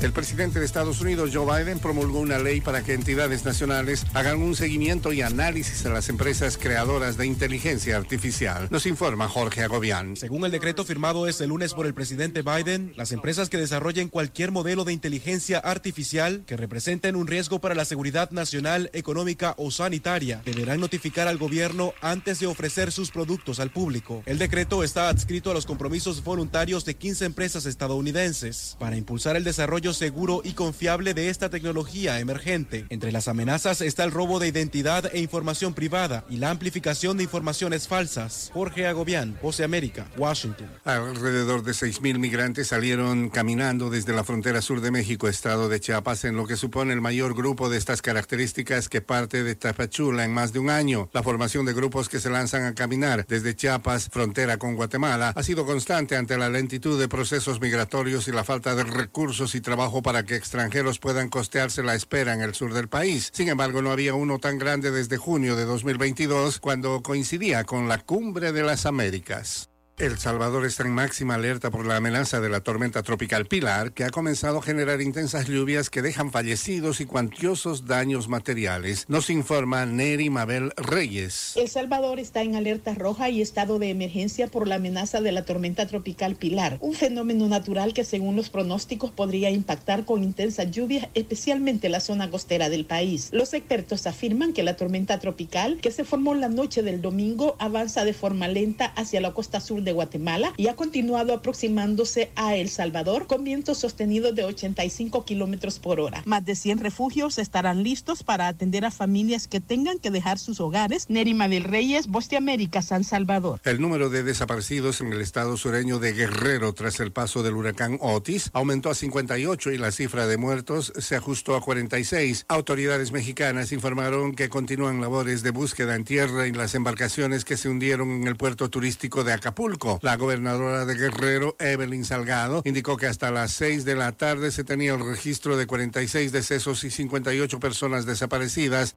El presidente de Estados Unidos, Joe Biden, promulgó una ley para que entidades nacionales hagan un seguimiento y análisis a las empresas creadoras de inteligencia artificial. Nos informa Jorge Agobián. Según el decreto firmado este lunes por el presidente Biden, las empresas que desarrollen cualquier modelo de inteligencia artificial que representen un riesgo para la seguridad nacional, económica o sanitaria deberán notificar al gobierno antes de ofrecer sus productos al público. El decreto está adscrito a los compromisos voluntarios de 15 empresas estadounidenses para impulsar el desarrollo seguro y confiable de esta tecnología emergente. Entre las amenazas está el robo de identidad e información privada y la amplificación de informaciones falsas. Jorge Agobián, Voce América, Washington. Alrededor de 6.000 migrantes salieron caminando desde la frontera sur de México, estado de Chiapas, en lo que supone el mayor grupo de estas características que parte de Tapachula en más de un año. La formación de grupos que se lanzan a caminar desde Chiapas, frontera con Guatemala, ha sido constante ante la lentitud de procesos migratorios y la falta de recursos y trabajo para que extranjeros puedan costearse la espera en el sur del país. Sin embargo, no había uno tan grande desde junio de 2022, cuando coincidía con la cumbre de las Américas. El Salvador está en máxima alerta por la amenaza de la tormenta tropical Pilar, que ha comenzado a generar intensas lluvias que dejan fallecidos y cuantiosos daños materiales. Nos informa Neri Mabel Reyes. El Salvador está en alerta roja y estado de emergencia por la amenaza de la tormenta tropical Pilar, un fenómeno natural que según los pronósticos podría impactar con intensas lluvias, especialmente la zona costera del país. Los expertos afirman que la tormenta tropical, que se formó la noche del domingo, avanza de forma lenta hacia la costa sur de Guatemala y ha continuado aproximándose a El Salvador con vientos sostenidos de 85 kilómetros por hora. Más de 100 refugios estarán listos para atender a familias que tengan que dejar sus hogares. Nerima del Reyes, Voz América, San Salvador. El número de desaparecidos en el estado sureño de Guerrero tras el paso del huracán Otis aumentó a 58 y la cifra de muertos se ajustó a 46. Autoridades mexicanas informaron que continúan labores de búsqueda en tierra en las embarcaciones que se hundieron en el puerto turístico de Acapulco. La gobernadora de Guerrero, Evelyn Salgado, indicó que hasta las 6 de la tarde se tenía el registro de 46 decesos y 58 personas desaparecidas.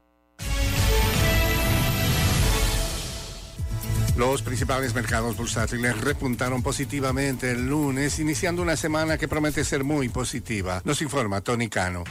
Los principales mercados bursátiles repuntaron positivamente el lunes, iniciando una semana que promete ser muy positiva. Nos informa Tony Cano.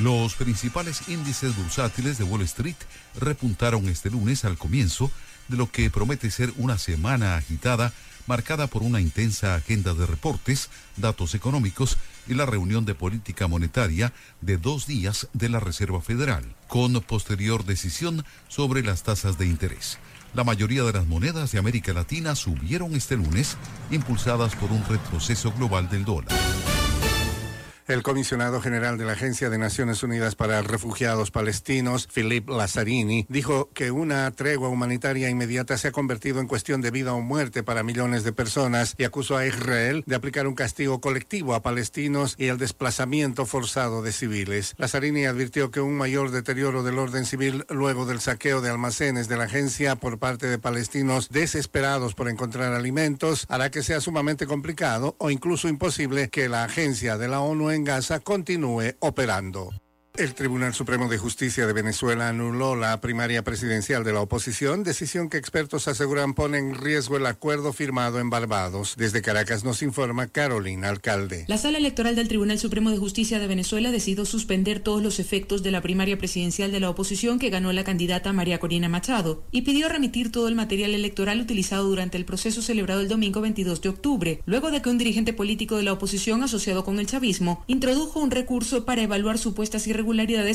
Los principales índices bursátiles de Wall Street repuntaron este lunes al comienzo de lo que promete ser una semana agitada, marcada por una intensa agenda de reportes, datos económicos y la reunión de política monetaria de dos días de la Reserva Federal, con posterior decisión sobre las tasas de interés. La mayoría de las monedas de América Latina subieron este lunes, impulsadas por un retroceso global del dólar. El comisionado general de la Agencia de Naciones Unidas para Refugiados Palestinos, Philip Lazzarini, dijo que una tregua humanitaria inmediata se ha convertido en cuestión de vida o muerte para millones de personas y acusó a Israel de aplicar un castigo colectivo a palestinos y el desplazamiento forzado de civiles. Lazzarini advirtió que un mayor deterioro del orden civil luego del saqueo de almacenes de la agencia por parte de palestinos desesperados por encontrar alimentos hará que sea sumamente complicado o incluso imposible que la agencia de la ONU en Gaza continúe operando. El Tribunal Supremo de Justicia de Venezuela anuló la primaria presidencial de la oposición, decisión que expertos aseguran pone en riesgo el acuerdo firmado en Barbados. Desde Caracas nos informa Carolina Alcalde. La sala electoral del Tribunal Supremo de Justicia de Venezuela decidió suspender todos los efectos de la primaria presidencial de la oposición que ganó la candidata María Corina Machado y pidió remitir todo el material electoral utilizado durante el proceso celebrado el domingo 22 de octubre, luego de que un dirigente político de la oposición asociado con el chavismo introdujo un recurso para evaluar supuestas irregularidades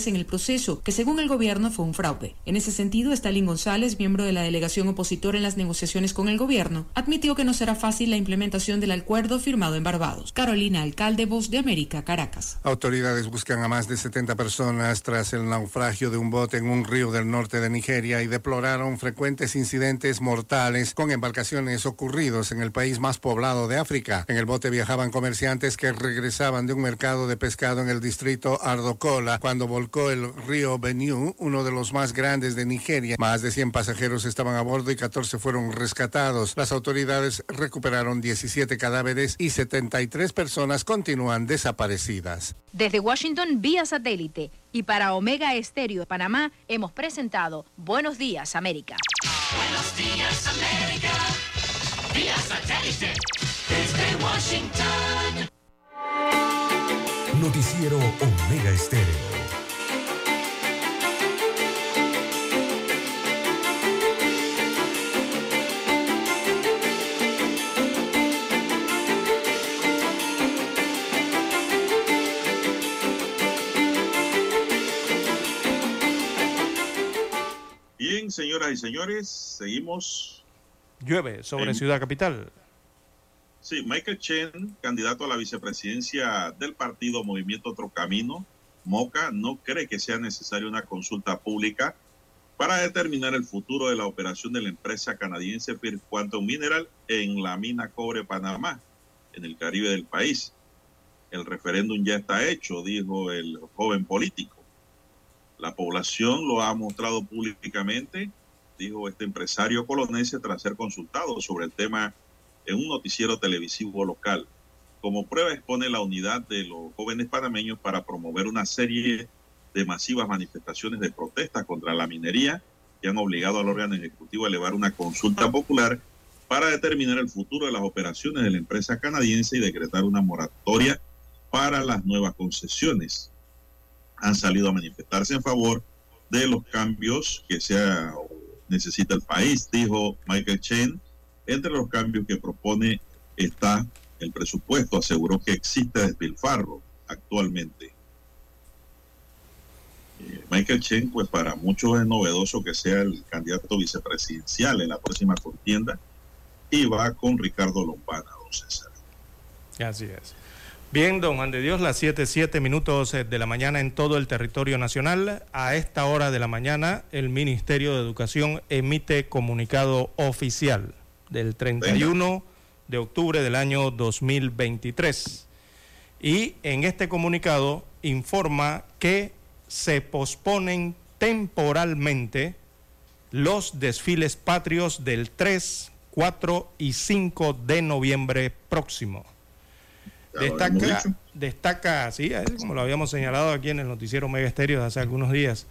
en el proceso, que según el gobierno fue un fraude. En ese sentido, Stalin González, miembro de la delegación opositora en las negociaciones con el gobierno, admitió que no será fácil la implementación del acuerdo firmado en Barbados. Carolina Alcalde, Voz de América, Caracas. Autoridades buscan a más de 70 personas tras el naufragio de un bote en un río del norte de Nigeria y deploraron frecuentes incidentes mortales con embarcaciones ocurridos en el país más poblado de África. En el bote viajaban comerciantes que regresaban de un mercado de pescado en el distrito Ardocola cuando volcó el río Benue, uno de los más grandes de Nigeria. Más de 100 pasajeros estaban a bordo y 14 fueron rescatados. Las autoridades recuperaron 17 cadáveres y 73 personas continúan desaparecidas. Desde Washington vía satélite y para Omega Estéreo de Panamá hemos presentado Buenos Días América. Buenos días, América. Vía satélite. Desde Washington. Noticiero Omega Estéreo. Bien, señoras y señores, seguimos. Llueve sobre En- Ciudad Capital. Sí, Michael Chen, candidato a la vicepresidencia del partido Movimiento Otro Camino, Moca, no cree que sea necesaria una consulta pública para determinar el futuro de la operación de la empresa canadiense First Quantum Mineral en la mina Cobre Panamá, en el Caribe del país. El referéndum ya está hecho, dijo el joven político. La población lo ha mostrado públicamente, dijo este empresario colonense tras ser consultado sobre el tema en un noticiero televisivo local. Como prueba expone la unidad de los jóvenes panameños para promover una serie de masivas manifestaciones de protesta contra la minería que han obligado al órgano ejecutivo a elevar una consulta popular para determinar el futuro de las operaciones de la empresa canadiense y decretar una moratoria para las nuevas concesiones. Han salido a manifestarse en favor de los cambios que sea necesita el país, dijo Michael Chen. Entre los cambios que propone está el presupuesto. Aseguró que existe despilfarro actualmente. Eh, Michael Chen, pues para muchos es novedoso que sea el candidato vicepresidencial en la próxima contienda y va con Ricardo Lombana, don César. Así es. Bien, don Juan de Dios, las 7, 7 minutos eh, de la mañana en todo el territorio nacional. A esta hora de la mañana, el Ministerio de Educación emite comunicado oficial del 31 de octubre del año 2023. Y en este comunicado informa que se posponen temporalmente los desfiles patrios del 3, 4 y 5 de noviembre próximo. Destaca, destaca, sí, como lo habíamos señalado aquí en el noticiero Mega Estéreo de hace algunos días,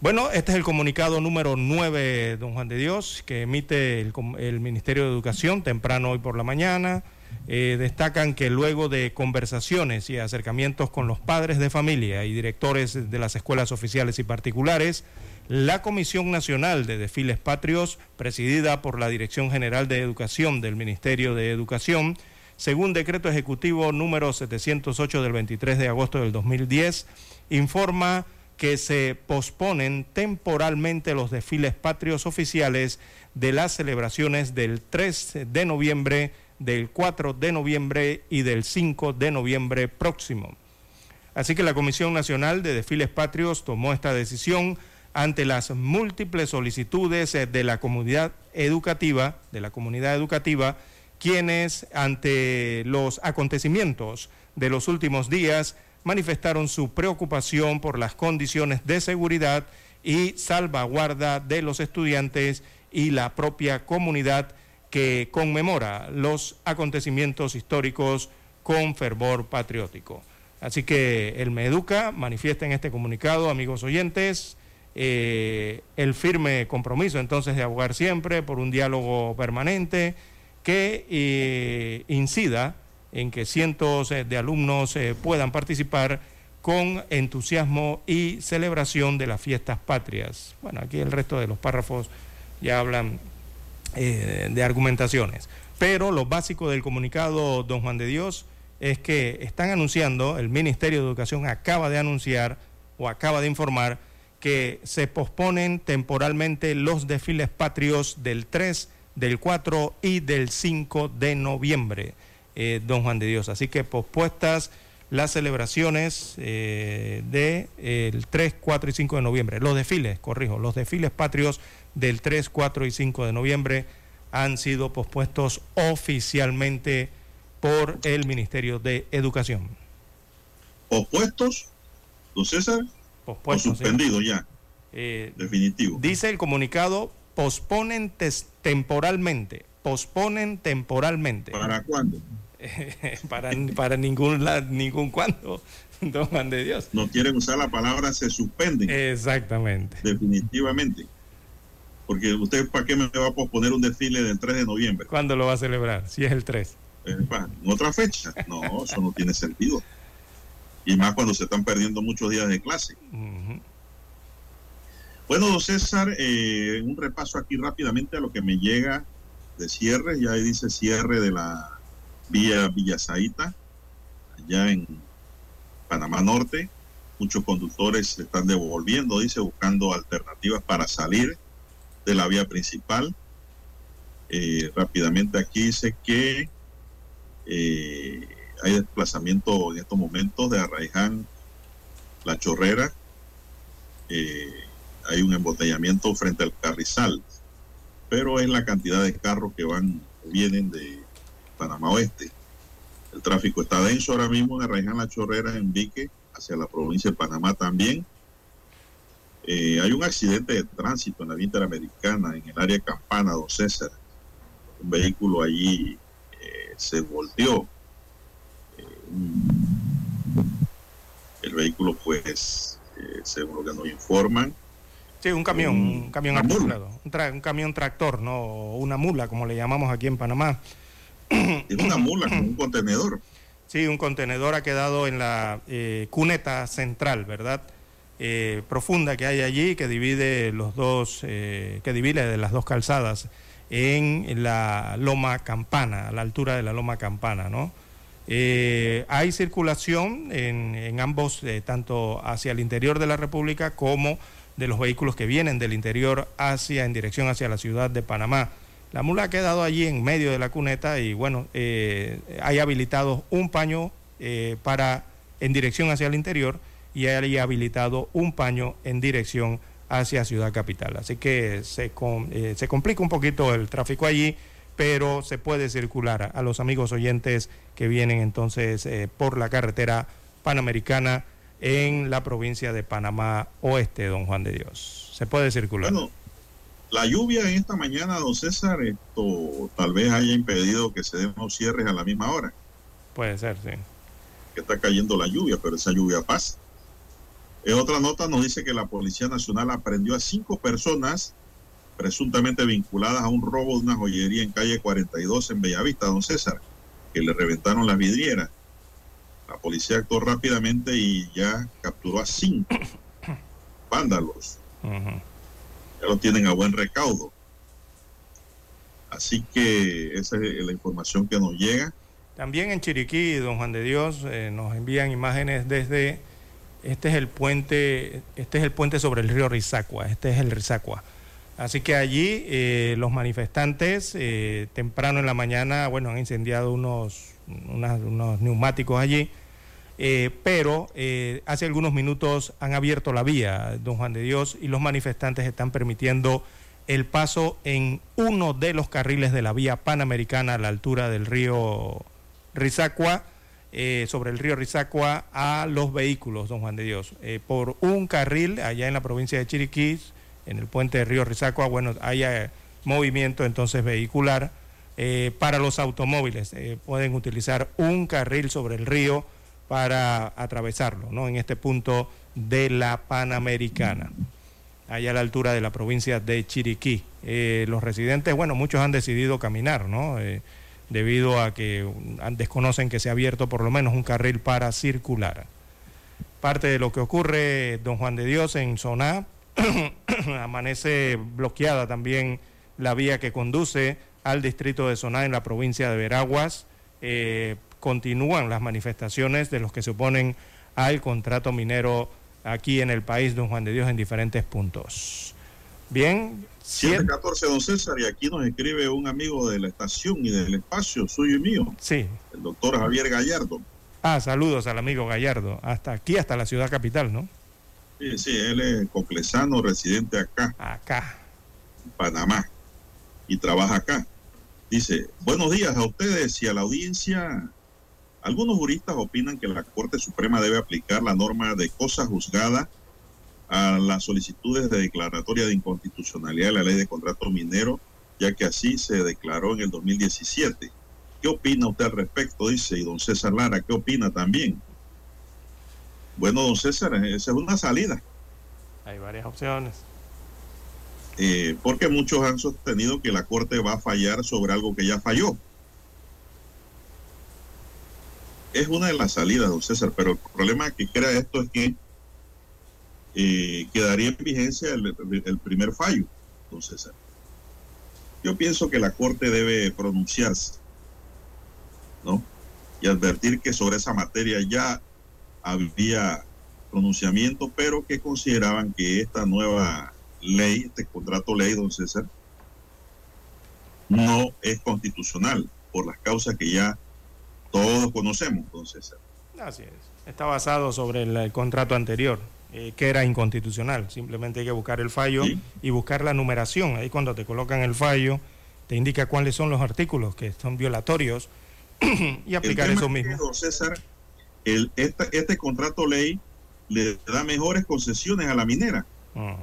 Bueno, este es el comunicado número 9, don Juan de Dios, que emite el, el Ministerio de Educación temprano hoy por la mañana. Eh, destacan que luego de conversaciones y acercamientos con los padres de familia y directores de las escuelas oficiales y particulares, la Comisión Nacional de Desfiles Patrios, presidida por la Dirección General de Educación del Ministerio de Educación, según decreto ejecutivo número 708 del 23 de agosto del 2010, informa que se posponen temporalmente los desfiles patrios oficiales de las celebraciones del 3 de noviembre, del 4 de noviembre y del 5 de noviembre próximo. Así que la Comisión Nacional de Desfiles Patrios tomó esta decisión ante las múltiples solicitudes de la comunidad educativa, de la comunidad educativa, quienes ante los acontecimientos de los últimos días manifestaron su preocupación por las condiciones de seguridad y salvaguarda de los estudiantes y la propia comunidad que conmemora los acontecimientos históricos con fervor patriótico. Así que el Meduca manifiesta en este comunicado, amigos oyentes, eh, el firme compromiso entonces de abogar siempre por un diálogo permanente que eh, incida en que cientos eh, de alumnos eh, puedan participar con entusiasmo y celebración de las fiestas patrias. Bueno, aquí el resto de los párrafos ya hablan eh, de argumentaciones. Pero lo básico del comunicado, don Juan de Dios, es que están anunciando, el Ministerio de Educación acaba de anunciar o acaba de informar que se posponen temporalmente los desfiles patrios del 3, del 4 y del 5 de noviembre, eh, don Juan de Dios. Así que pospuestas las celebraciones eh, de, eh, el 3, 4 y 5 de noviembre. Los desfiles, corrijo, los desfiles patrios del 3, 4 y 5 de noviembre han sido pospuestos oficialmente por el Ministerio de Educación. ¿Opuestos, don César? Pospuestos, o suspendidos ya, Eh, definitivo. Dice el comunicado, posponen temporalmente, posponen temporalmente. ¿Para cuándo? para, para ningún, la- ningún cuándo, don Juan de Dios. No quieren usar la palabra se suspenden. Exactamente. Definitivamente. Porque usted, ¿para qué me va a posponer un desfile del 3 de noviembre? ¿Cuándo lo va a celebrar? Si es el 3. Eh, ¿En otra fecha? No, eso no tiene sentido. Y más cuando se están perdiendo muchos días de clase. Bueno, don César, eh, un repaso aquí rápidamente a lo que me llega de cierre. Ya ahí dice cierre de la vía Villasaita, allá en Panamá Norte. Muchos conductores se están devolviendo, dice, buscando alternativas para salir de la vía principal. Eh, rápidamente aquí dice que eh, hay desplazamiento en estos momentos de Arraiján, La Chorrera. Eh, hay un embotellamiento frente al Carrizal, pero es la cantidad de carros que van vienen de Panamá Oeste. El tráfico está denso ahora mismo en Arraiján, La Chorrera, en Vique, hacia la provincia de Panamá también. Eh, hay un accidente de tránsito en la vía interamericana, en el área Campana, don César. Un vehículo allí eh, se volteó. Eh, el vehículo, pues, según lo que nos informan, Sí, un camión, un camión articulado, un camión tractor, no una mula, como le llamamos aquí en Panamá. es una mula con un contenedor. Sí, un contenedor ha quedado en la eh, cuneta central, ¿verdad? Eh, profunda que hay allí, que divide los dos, eh, que divide de las dos calzadas en la Loma Campana, a la altura de la Loma Campana, ¿no? Eh, hay circulación en, en ambos, eh, tanto hacia el interior de la República como de los vehículos que vienen del interior hacia, en dirección hacia la ciudad de Panamá. La mula ha quedado allí en medio de la cuneta y bueno, eh, hay habilitado un paño eh, para en dirección hacia el interior y hay habilitado un paño en dirección hacia Ciudad Capital. Así que se, eh, se complica un poquito el tráfico allí, pero se puede circular a los amigos oyentes que vienen entonces eh, por la carretera panamericana en la provincia de Panamá Oeste, don Juan de Dios. Se puede circular. La lluvia en esta mañana, don César, esto tal vez haya impedido que se den los cierres a la misma hora Puede ser, sí. que está cayendo la lluvia, pero esa lluvia pasa. En otra nota nos dice que la Policía Nacional aprendió a cinco personas presuntamente vinculadas a un robo de una joyería en calle 42 en Bellavista, don César, que le reventaron las vidrieras. La policía actuó rápidamente y ya capturó a cinco vándalos. Ya lo tienen a buen recaudo. Así que esa es la información que nos llega. También en Chiriquí, don Juan de Dios, eh, nos envían imágenes desde este es el puente, este es el puente sobre el río Rizacua, este es el Rizacua. Así que allí eh, los manifestantes eh, temprano en la mañana, bueno, han incendiado unos, unos neumáticos allí, eh, pero eh, hace algunos minutos han abierto la vía, don Juan de Dios, y los manifestantes están permitiendo el paso en uno de los carriles de la vía panamericana a la altura del río Rizacua, eh, sobre el río Rizacua, a los vehículos, don Juan de Dios. Por un carril allá en la provincia de Chiriquí, en el puente del río Rizacua, bueno, hay eh, movimiento entonces vehicular. eh, para los automóviles pueden utilizar un carril sobre el río para atravesarlo, ¿no? En este punto de la Panamericana allá a la altura de la provincia de Chiriquí. Eh, los residentes, bueno, muchos han decidido caminar, ¿no? Eh, debido a que desconocen que se ha abierto por lo menos un carril para circular. Parte de lo que ocurre, don Juan de Dios, en Soná, amanece bloqueada también la vía que conduce al distrito de Soná en la provincia de Veraguas. Eh, continúan las manifestaciones de los que se oponen al contrato minero aquí en el país, don Juan de Dios, en diferentes puntos. Bien, 714, don César, y aquí nos escribe un amigo de la estación y del espacio, suyo y mío. Sí. El doctor Javier Gallardo. Ah, saludos al amigo Gallardo, hasta aquí, hasta la ciudad capital, ¿no? Sí, sí, él es coclesano, residente acá. Acá. En Panamá. Y trabaja acá. Dice, buenos días a ustedes y a la audiencia. Algunos juristas opinan que la Corte Suprema debe aplicar la norma de cosa juzgada a las solicitudes de declaratoria de inconstitucionalidad de la ley de contrato minero, ya que así se declaró en el 2017. ¿Qué opina usted al respecto? Dice, y don César Lara, ¿qué opina también? Bueno, don César, esa es una salida. Hay varias opciones. eh, porque muchos han sostenido que la Corte va a fallar sobre algo que ya falló. Es una de las salidas, don César, pero el problema que crea esto es que eh, quedaría en vigencia el, el primer fallo, don César. Yo pienso que la Corte debe pronunciarse, ¿no? Y advertir que sobre esa materia ya había pronunciamiento, pero que consideraban que esta nueva ley, este contrato ley, don César, no es constitucional por las causas que ya todos conocemos, don César. Así es. Está basado sobre el, el contrato anterior, eh, que era inconstitucional. Simplemente hay que buscar el fallo y buscar la numeración. Ahí cuando te colocan el fallo, te indica cuáles son los artículos que son violatorios y aplicar eso es que, mismo. César, el, este contrato ley le da mejores concesiones a la minera. Mm.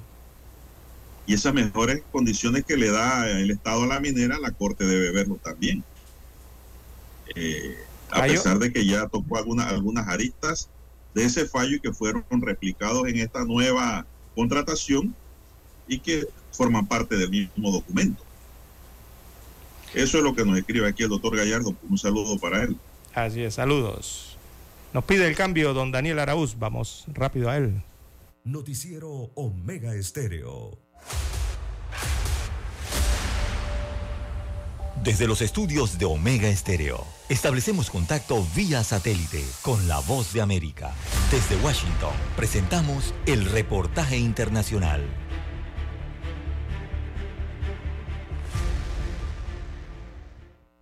Y esas mejores condiciones que le da el Estado a la minera, la Corte debe verlo también. Eh, a Fallo. pesar de que ya tocó algunas, algunas aristas de ese fallo y que fueron replicados en esta nueva contratación y que forman parte del mismo documento. Eso es lo que nos escribe aquí el doctor Gallardo. Un saludo para él. Así es, saludos. Nos pide el cambio don Daniel Araúz. Vamos rápido a él. Noticiero Omega Estéreo. Desde los estudios de Omega Estéreo, establecemos contacto vía satélite con la voz de América. Desde Washington, presentamos el reportaje internacional.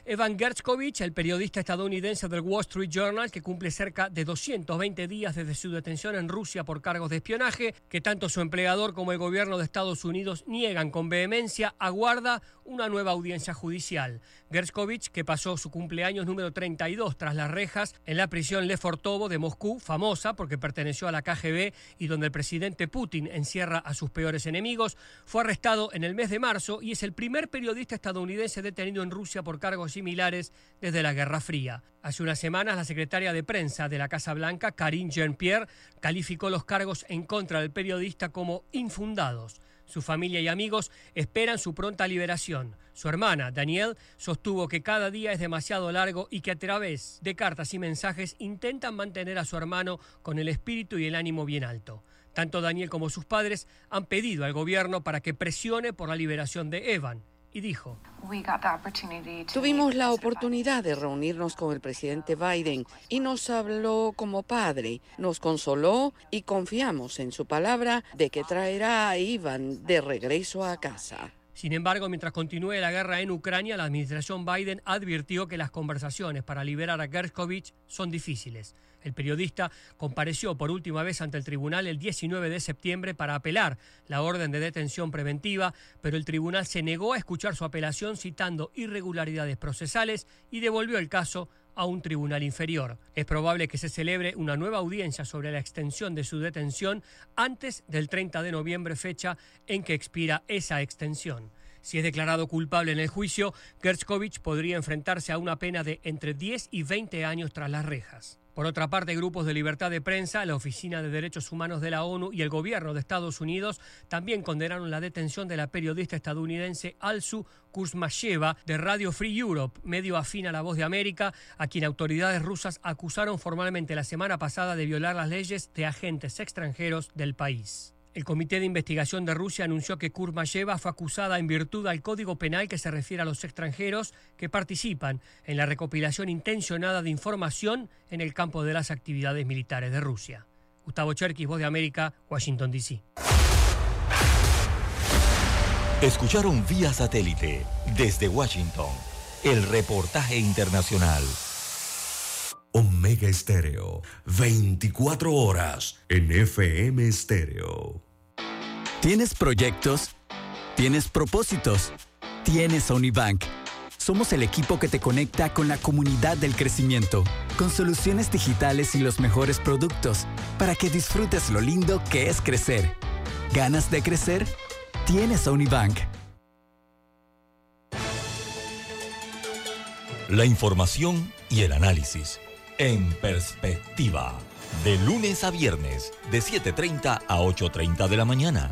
Evan Gershkovich, el periodista estadounidense del Wall Street Journal, que cumple cerca de 220 días desde su detención en Rusia por cargos de espionaje, que tanto su empleador como el gobierno de Estados Unidos niegan con vehemencia, aguarda una nueva audiencia judicial. Gerskovich, que pasó su cumpleaños número 32 tras las rejas en la prisión Lefortovo de Moscú, famosa porque perteneció a la KGB y donde el presidente Putin encierra a sus peores enemigos, fue arrestado en el mes de marzo y es el primer periodista estadounidense detenido en Rusia por cargos similares desde la Guerra Fría. Hace unas semanas, la secretaria de prensa de la Casa Blanca, Karine Jean-Pierre, calificó los cargos en contra del periodista como infundados. Su familia y amigos esperan su pronta liberación. Su hermana, Danielle, sostuvo que cada día es demasiado largo y que a través de cartas y mensajes intentan mantener a su hermano con el espíritu y el ánimo bien alto. Tanto Daniel como sus padres han pedido al gobierno para que presione por la liberación de Evan y dijo, Tuvimos la oportunidad de reunirnos con el presidente Biden y nos habló como padre, nos consoló y confiamos en su palabra de que traerá a Ivan de regreso a casa. Sin embargo, mientras continúe la guerra en Ucrania, la administración Biden advirtió que las conversaciones para liberar a Gerskovich son difíciles. El periodista compareció por última vez ante el tribunal el 19 de septiembre para apelar la orden de detención preventiva, pero el tribunal se negó a escuchar su apelación citando irregularidades procesales y devolvió el caso a un tribunal inferior. Es probable que se celebre una nueva audiencia sobre la extensión de su detención antes del 30 de noviembre, fecha en que expira esa extensión. Si es declarado culpable en el juicio, Gerskovich podría enfrentarse a una pena de entre 10 y 20 años tras las rejas. Por otra parte, grupos de libertad de prensa, la Oficina de Derechos Humanos de la ONU y el gobierno de Estados Unidos también condenaron la detención de la periodista estadounidense Alsu Kurzmasheva de Radio Free Europe, medio afín a la voz de América, a quien autoridades rusas acusaron formalmente la semana pasada de violar las leyes de agentes extranjeros del país. El Comité de Investigación de Rusia anunció que Kurmayeva fue acusada en virtud al Código Penal que se refiere a los extranjeros que participan en la recopilación intencionada de información en el campo de las actividades militares de Rusia. Gustavo Cherkis, Voz de América, Washington, D.C. Escucharon vía satélite desde Washington el reportaje internacional. Omega Estéreo, 24 horas en FM Estéreo. ¿Tienes proyectos? ¿Tienes propósitos? Tienes Unibank. Somos el equipo que te conecta con la comunidad del crecimiento, con soluciones digitales y los mejores productos, para que disfrutes lo lindo que es crecer. ¿Ganas de crecer? Tienes Unibank. La información y el análisis en perspectiva. De lunes a viernes, de 7.30 a 8.30 de la mañana.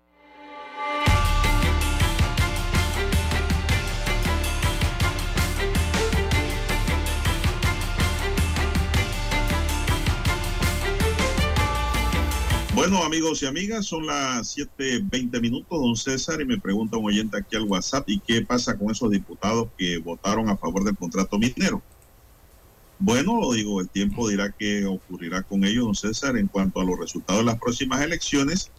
Bueno, amigos y amigas, son las 7:20 minutos, don César, y me pregunta un oyente aquí al WhatsApp, ¿y qué pasa con esos diputados que votaron a favor del contrato minero? Bueno, lo digo, el tiempo dirá qué ocurrirá con ellos, don César, en cuanto a los resultados de las próximas elecciones,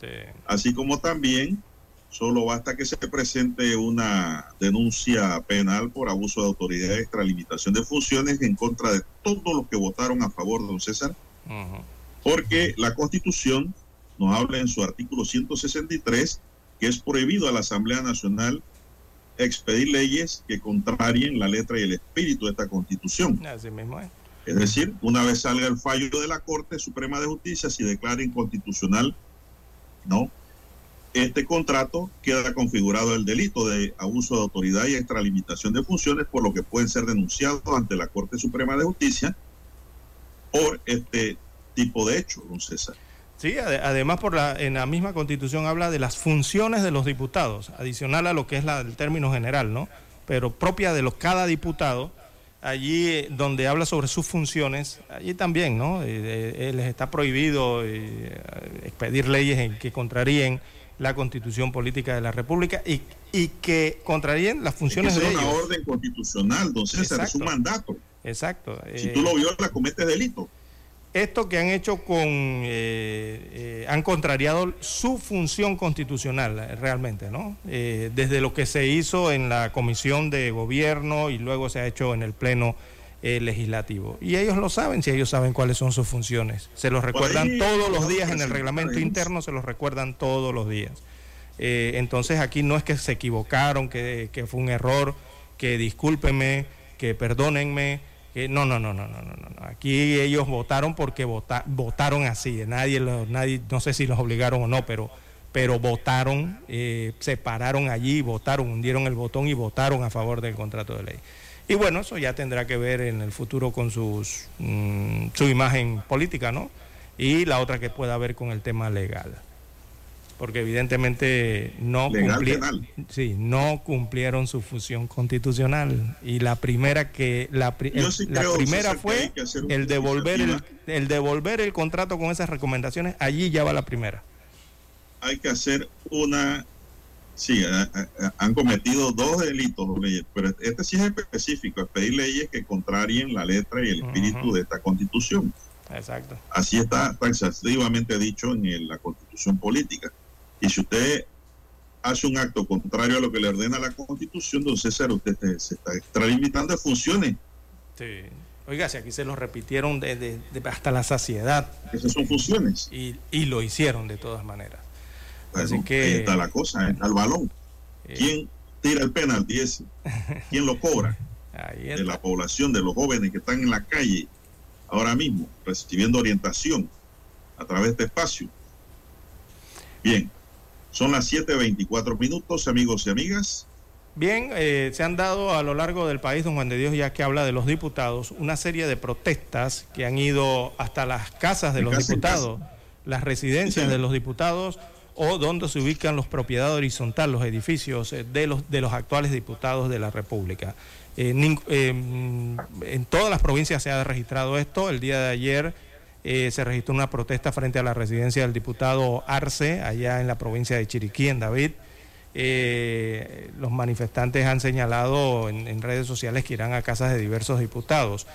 así como también solo basta que se presente una denuncia penal por abuso de autoridad y extralimitación de funciones en contra de todos los que votaron a favor, don César, porque la Constitución nos habla en su artículo 163 que es prohibido a la Asamblea Nacional expedir leyes que contrarien la letra y el espíritu de esta Constitución. Así mismo es. Es decir, una vez salga el fallo de la Corte Suprema de Justicia, si declara inconstitucional, ¿no? Este contrato queda configurado el delito de abuso de autoridad y extralimitación de funciones, por lo que pueden ser denunciados ante la Corte Suprema de Justicia por este tipo de hecho, don César. Sí, ade- además por la, en la misma constitución habla de las funciones de los diputados, adicional a lo que es la, el término general, ¿no? Pero propia de los cada diputado, allí eh, donde habla sobre sus funciones, allí también, ¿no? Eh, eh, les está prohibido eh, expedir leyes en que contraríen la constitución política de la República y, y que contraríen las funciones Esa de es una ellos. orden constitucional, don César, es un mandato. Exacto. Si tú lo violas, cometes delito. Esto que han hecho con, eh, eh, han contrariado su función constitucional eh, realmente, ¿no? Eh, desde lo que se hizo en la comisión de gobierno y luego se ha hecho en el pleno legislativo. Y ellos lo saben, si ellos saben cuáles son sus funciones. Se los recuerdan ahí, todos los días en el reglamento interno, se los recuerdan todos los días. Entonces aquí no es que se equivocaron, que, que fue un error, que discúlpenme, que perdónenme. No, no, no, no, no, no, no. Aquí ellos votaron porque vota- votaron así. Nadie, lo- nadie, no sé si los obligaron o no, pero, pero votaron, eh, se pararon allí, votaron, hundieron el botón y votaron a favor del contrato de ley. Y bueno, eso ya tendrá que ver en el futuro con mm, su imagen política, ¿no? Y la otra que pueda ver con el tema legal. Porque evidentemente no, Legal, cumpli- penal. sí, no cumplieron su función constitucional. Y la primera que la, pri- Yo el- sí la creo, primera que fue que el devolver el, devolver el contrato con esas recomendaciones. Allí ya va la primera. hay que hacer una... Sí, a- a- a- han cometido dos delitos, los leyes, pero este sí es específico, es pedir leyes que contrarien la letra y el espíritu de esta constitución. Exacto. Así está taxativamente dicho en la constitución política. Y si usted hace un acto contrario a lo que le ordena la constitución, don César, usted te- se está extralimitando de funciones. Sí. Oiga, si aquí se lo repitieron de, de- de- hasta la saciedad. Esas son funciones. Y, y lo hicieron de todas maneras. Así que- ahí está la cosa, está el balón. Eh. ¿Quién tira el penalti ese? ¿Quién lo cobra? De la población, de los jóvenes que están en la calle ahora mismo, recibiendo orientación a través de este espacio. Bien, son las 7.24 minutos, amigos y amigas. Bien, eh, se han dado a lo largo del país, don Juan de Dios, ya que habla de los diputados, una serie de protestas que han ido hasta las casas de De los casa diputados, las residencias de los diputados o donde se ubican los propiedades horizontal, los edificios eh, de los, de los actuales diputados de la República. Eh, eh, mm, en todas las provincias se ha registrado esto. El día de ayer eh, se registró una protesta frente a la residencia del diputado Arce, allá en la provincia de Chiriquí, en David. Eh, los manifestantes han señalado en, redes sociales que irán a casas de diversos diputados.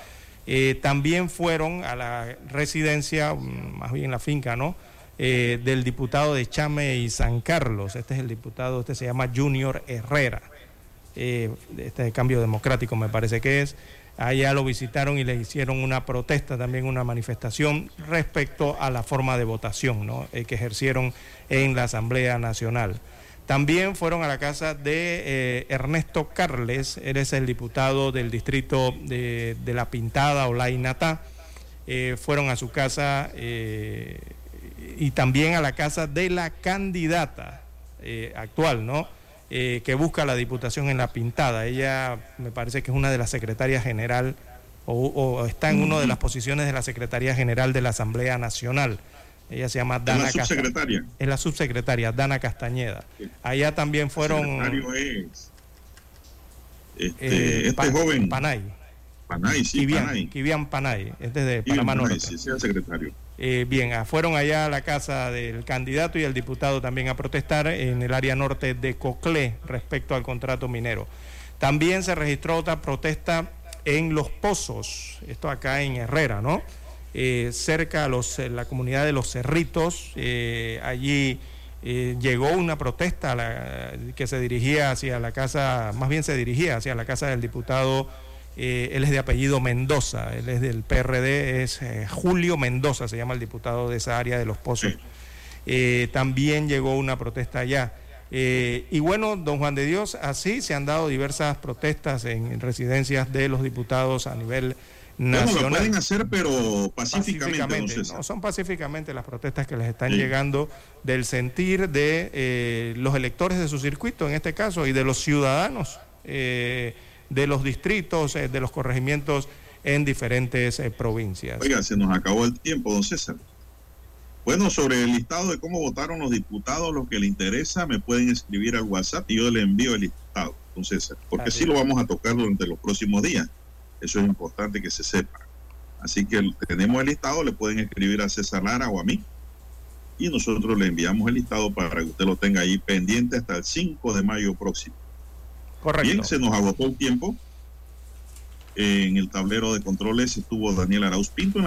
Eh, también fueron a la residencia, mm, más bien la finca, ¿no? Del diputado de Chame y San Carlos. Este es el diputado, este se llama Junior Herrera. Este de cambio democrático me parece que es. Allá lo visitaron y le hicieron una protesta, también una manifestación respecto a la forma de votación ¿no? Eh, que ejercieron en la Asamblea Nacional. También fueron a la casa de eh, Ernesto Carles, él es el diputado del distrito de, La Pintada o La Inatá. Eh, fueron a su casa y también a la casa de la candidata actual, ¿no? Eh, que busca la diputación en La Pintada. Ella me parece que es una de las secretarias general o, o está en una de las posiciones de la Secretaría General de la Asamblea Nacional. Ella se llama Es Dana la Casta- subsecretaria. es la subsecretaria Dana Castañeda. Allá también fueron es este, eh, este joven. Panay. Panay, sí, Kivian, Panay. Kivian Panay, este es de Panamá Norte. sí, el secretario. Eh, bien, ah, fueron allá a la casa del candidato y el diputado también a protestar en el área norte de Coclé respecto al contrato minero. También se registró otra protesta en Los Pozos, esto acá en Herrera, ¿no? Eh, cerca a los, eh, la comunidad de Los Cerritos, allí llegó una protesta que se dirigía hacia la casa, más bien se dirigía hacia la casa del diputado eh, él es de apellido Mendoza, él es del PRD, es eh, Julio Mendoza, se llama el diputado de esa área de los pozos. Eh, también llegó una protesta allá. Y bueno, don Juan de Dios, así se han dado diversas protestas en residencias de los diputados a nivel Bueno, nacional. lo pueden hacer, pero pacíficamente, no, son pacíficamente las protestas que les están Sí. llegando del sentir de los electores de su circuito, en este caso, y de los ciudadanos eh, de los distritos, eh, de los corregimientos en diferentes eh, provincias. Oiga, se nos acabó el tiempo, don César. Bueno, sobre el listado de cómo votaron los diputados, lo que le interesa, me pueden escribir al WhatsApp y yo le envío el listado, don César, porque Así sí lo vamos a tocar durante los próximos días. Eso es importante que se sepa. Así que tenemos el listado, le pueden escribir a César Lara o a mí y nosotros le enviamos el listado para que usted lo tenga ahí pendiente hasta el 5 de mayo próximo. Correcto. Bien, se nos agotó el tiempo. En el tablero de controles estuvo Daniel Arauz Pinto en la